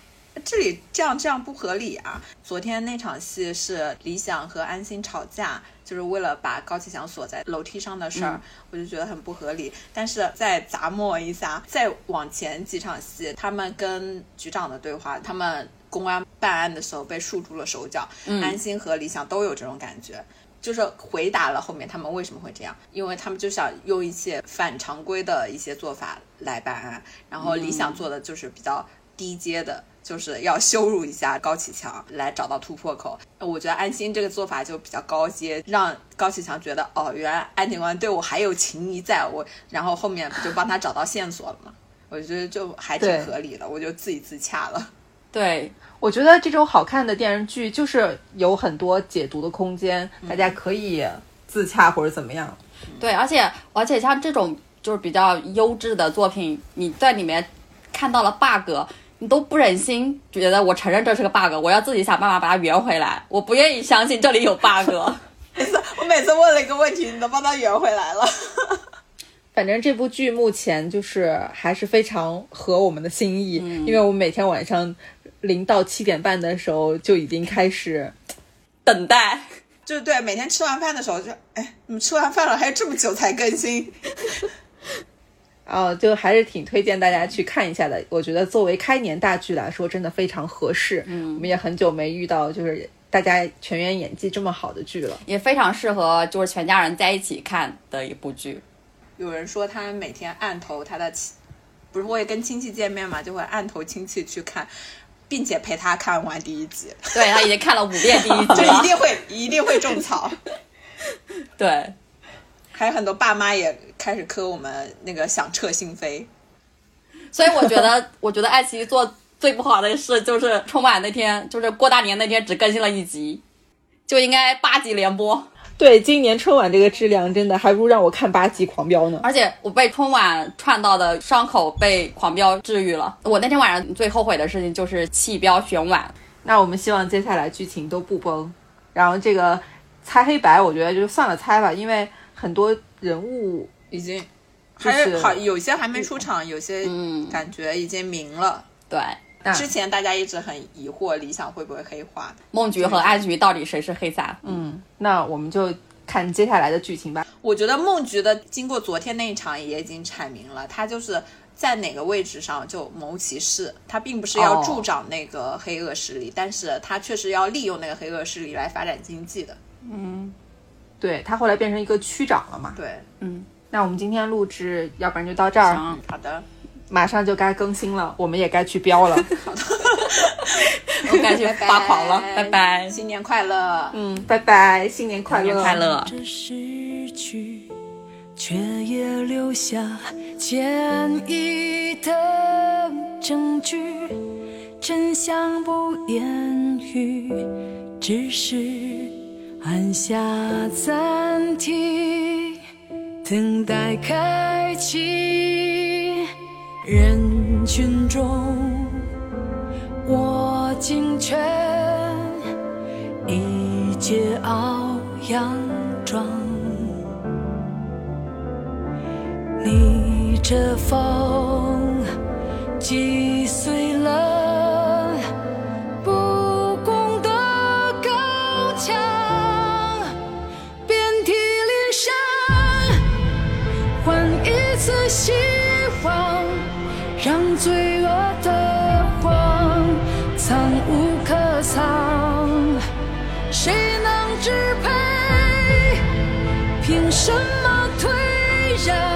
这里这样这样不合理啊。昨天那场戏是李想和安心吵架，就是为了把高启强锁在楼梯上的事儿，我就觉得很不合理。但是再杂摸一下，再往前几场戏，他们跟局长的对话，他们公安办案的时候被束住了手脚，安心和李想都有这种感觉。就是回答了后面他们为什么会这样，因为他们就想用一些反常规的一些做法来办案，然后李想做的就是比较低阶的，就是要羞辱一下高启强来找到突破口。我觉得安心这个做法就比较高阶，让高启强觉得哦，原来安警官对我还有情谊在我，然后后面不就帮他找到线索了嘛。我觉得就还挺合理的，我就自己自洽了。对，我觉得这种好看的电视剧就是有很多解读的空间，大家可以自洽或者怎么样。对，而且而且像这种就是比较优质的作品，你在里面看到了 bug，你都不忍心觉得我承认这是个 bug，我要自己想办法把它圆回来，我不愿意相信这里有 bug。我每次问了一个问题，你都帮他圆回来了。反正这部剧目前就是还是非常合我们的心意，因为我每天晚上零到七点半的时候就已经开始等待。就是对，每天吃完饭的时候就，哎，你们吃完饭了还有这么久才更新？哦，就还是挺推荐大家去看一下的。我觉得作为开年大剧来说，真的非常合适。嗯，我们也很久没遇到就是大家全员演技这么好的剧了，也非常适合就是全家人在一起看的一部剧。有人说他每天按头他的亲，不是会跟亲戚见面嘛，就会按头亲戚去看，并且陪他看完第一集。对他已经看了五遍第一集了，就一定会一定会种草。对，还有很多爸妈也开始磕我们那个响彻心扉。所以我觉得，我觉得爱奇艺做最不好的事就是春晚那天，就是过大年那天只更新了一集，就应该八集连播。对，今年春晚这个质量真的还不如让我看八集《狂飙》呢。而且我被春晚串到的伤口被《狂飙》治愈了。我那天晚上最后悔的事情就是弃标选晚。那我们希望接下来剧情都不崩。然后这个猜黑白，我觉得就算了猜吧，因为很多人物已经就是还是好，有些还没出场，有些感觉已经明了。对，之前大家一直很疑惑理想会不会黑化，梦菊和安菊到底谁是黑伞？嗯，那我们就看接下来的剧情吧。我觉得梦菊的经过昨天那一场也已经阐明了，他就是在哪个位置上就谋其事，他并不是要助长那个黑恶势力，但是他确实要利用那个黑恶势力来发展经济的。嗯，对他后来变成一个区长了嘛？对，嗯。那我们今天录制，要不然就到这儿。好的。马上就该更新了，我们也该去标了。好的，我该去发狂了，拜拜，新年快乐，嗯，拜拜，新年快乐，新年快乐。这失去，却也留下坚毅的证据，真相不言语，只是按下暂停，等待开启。人群中，我尽全一介傲佯装，逆着风击碎了藏，谁能支配？凭什么退让？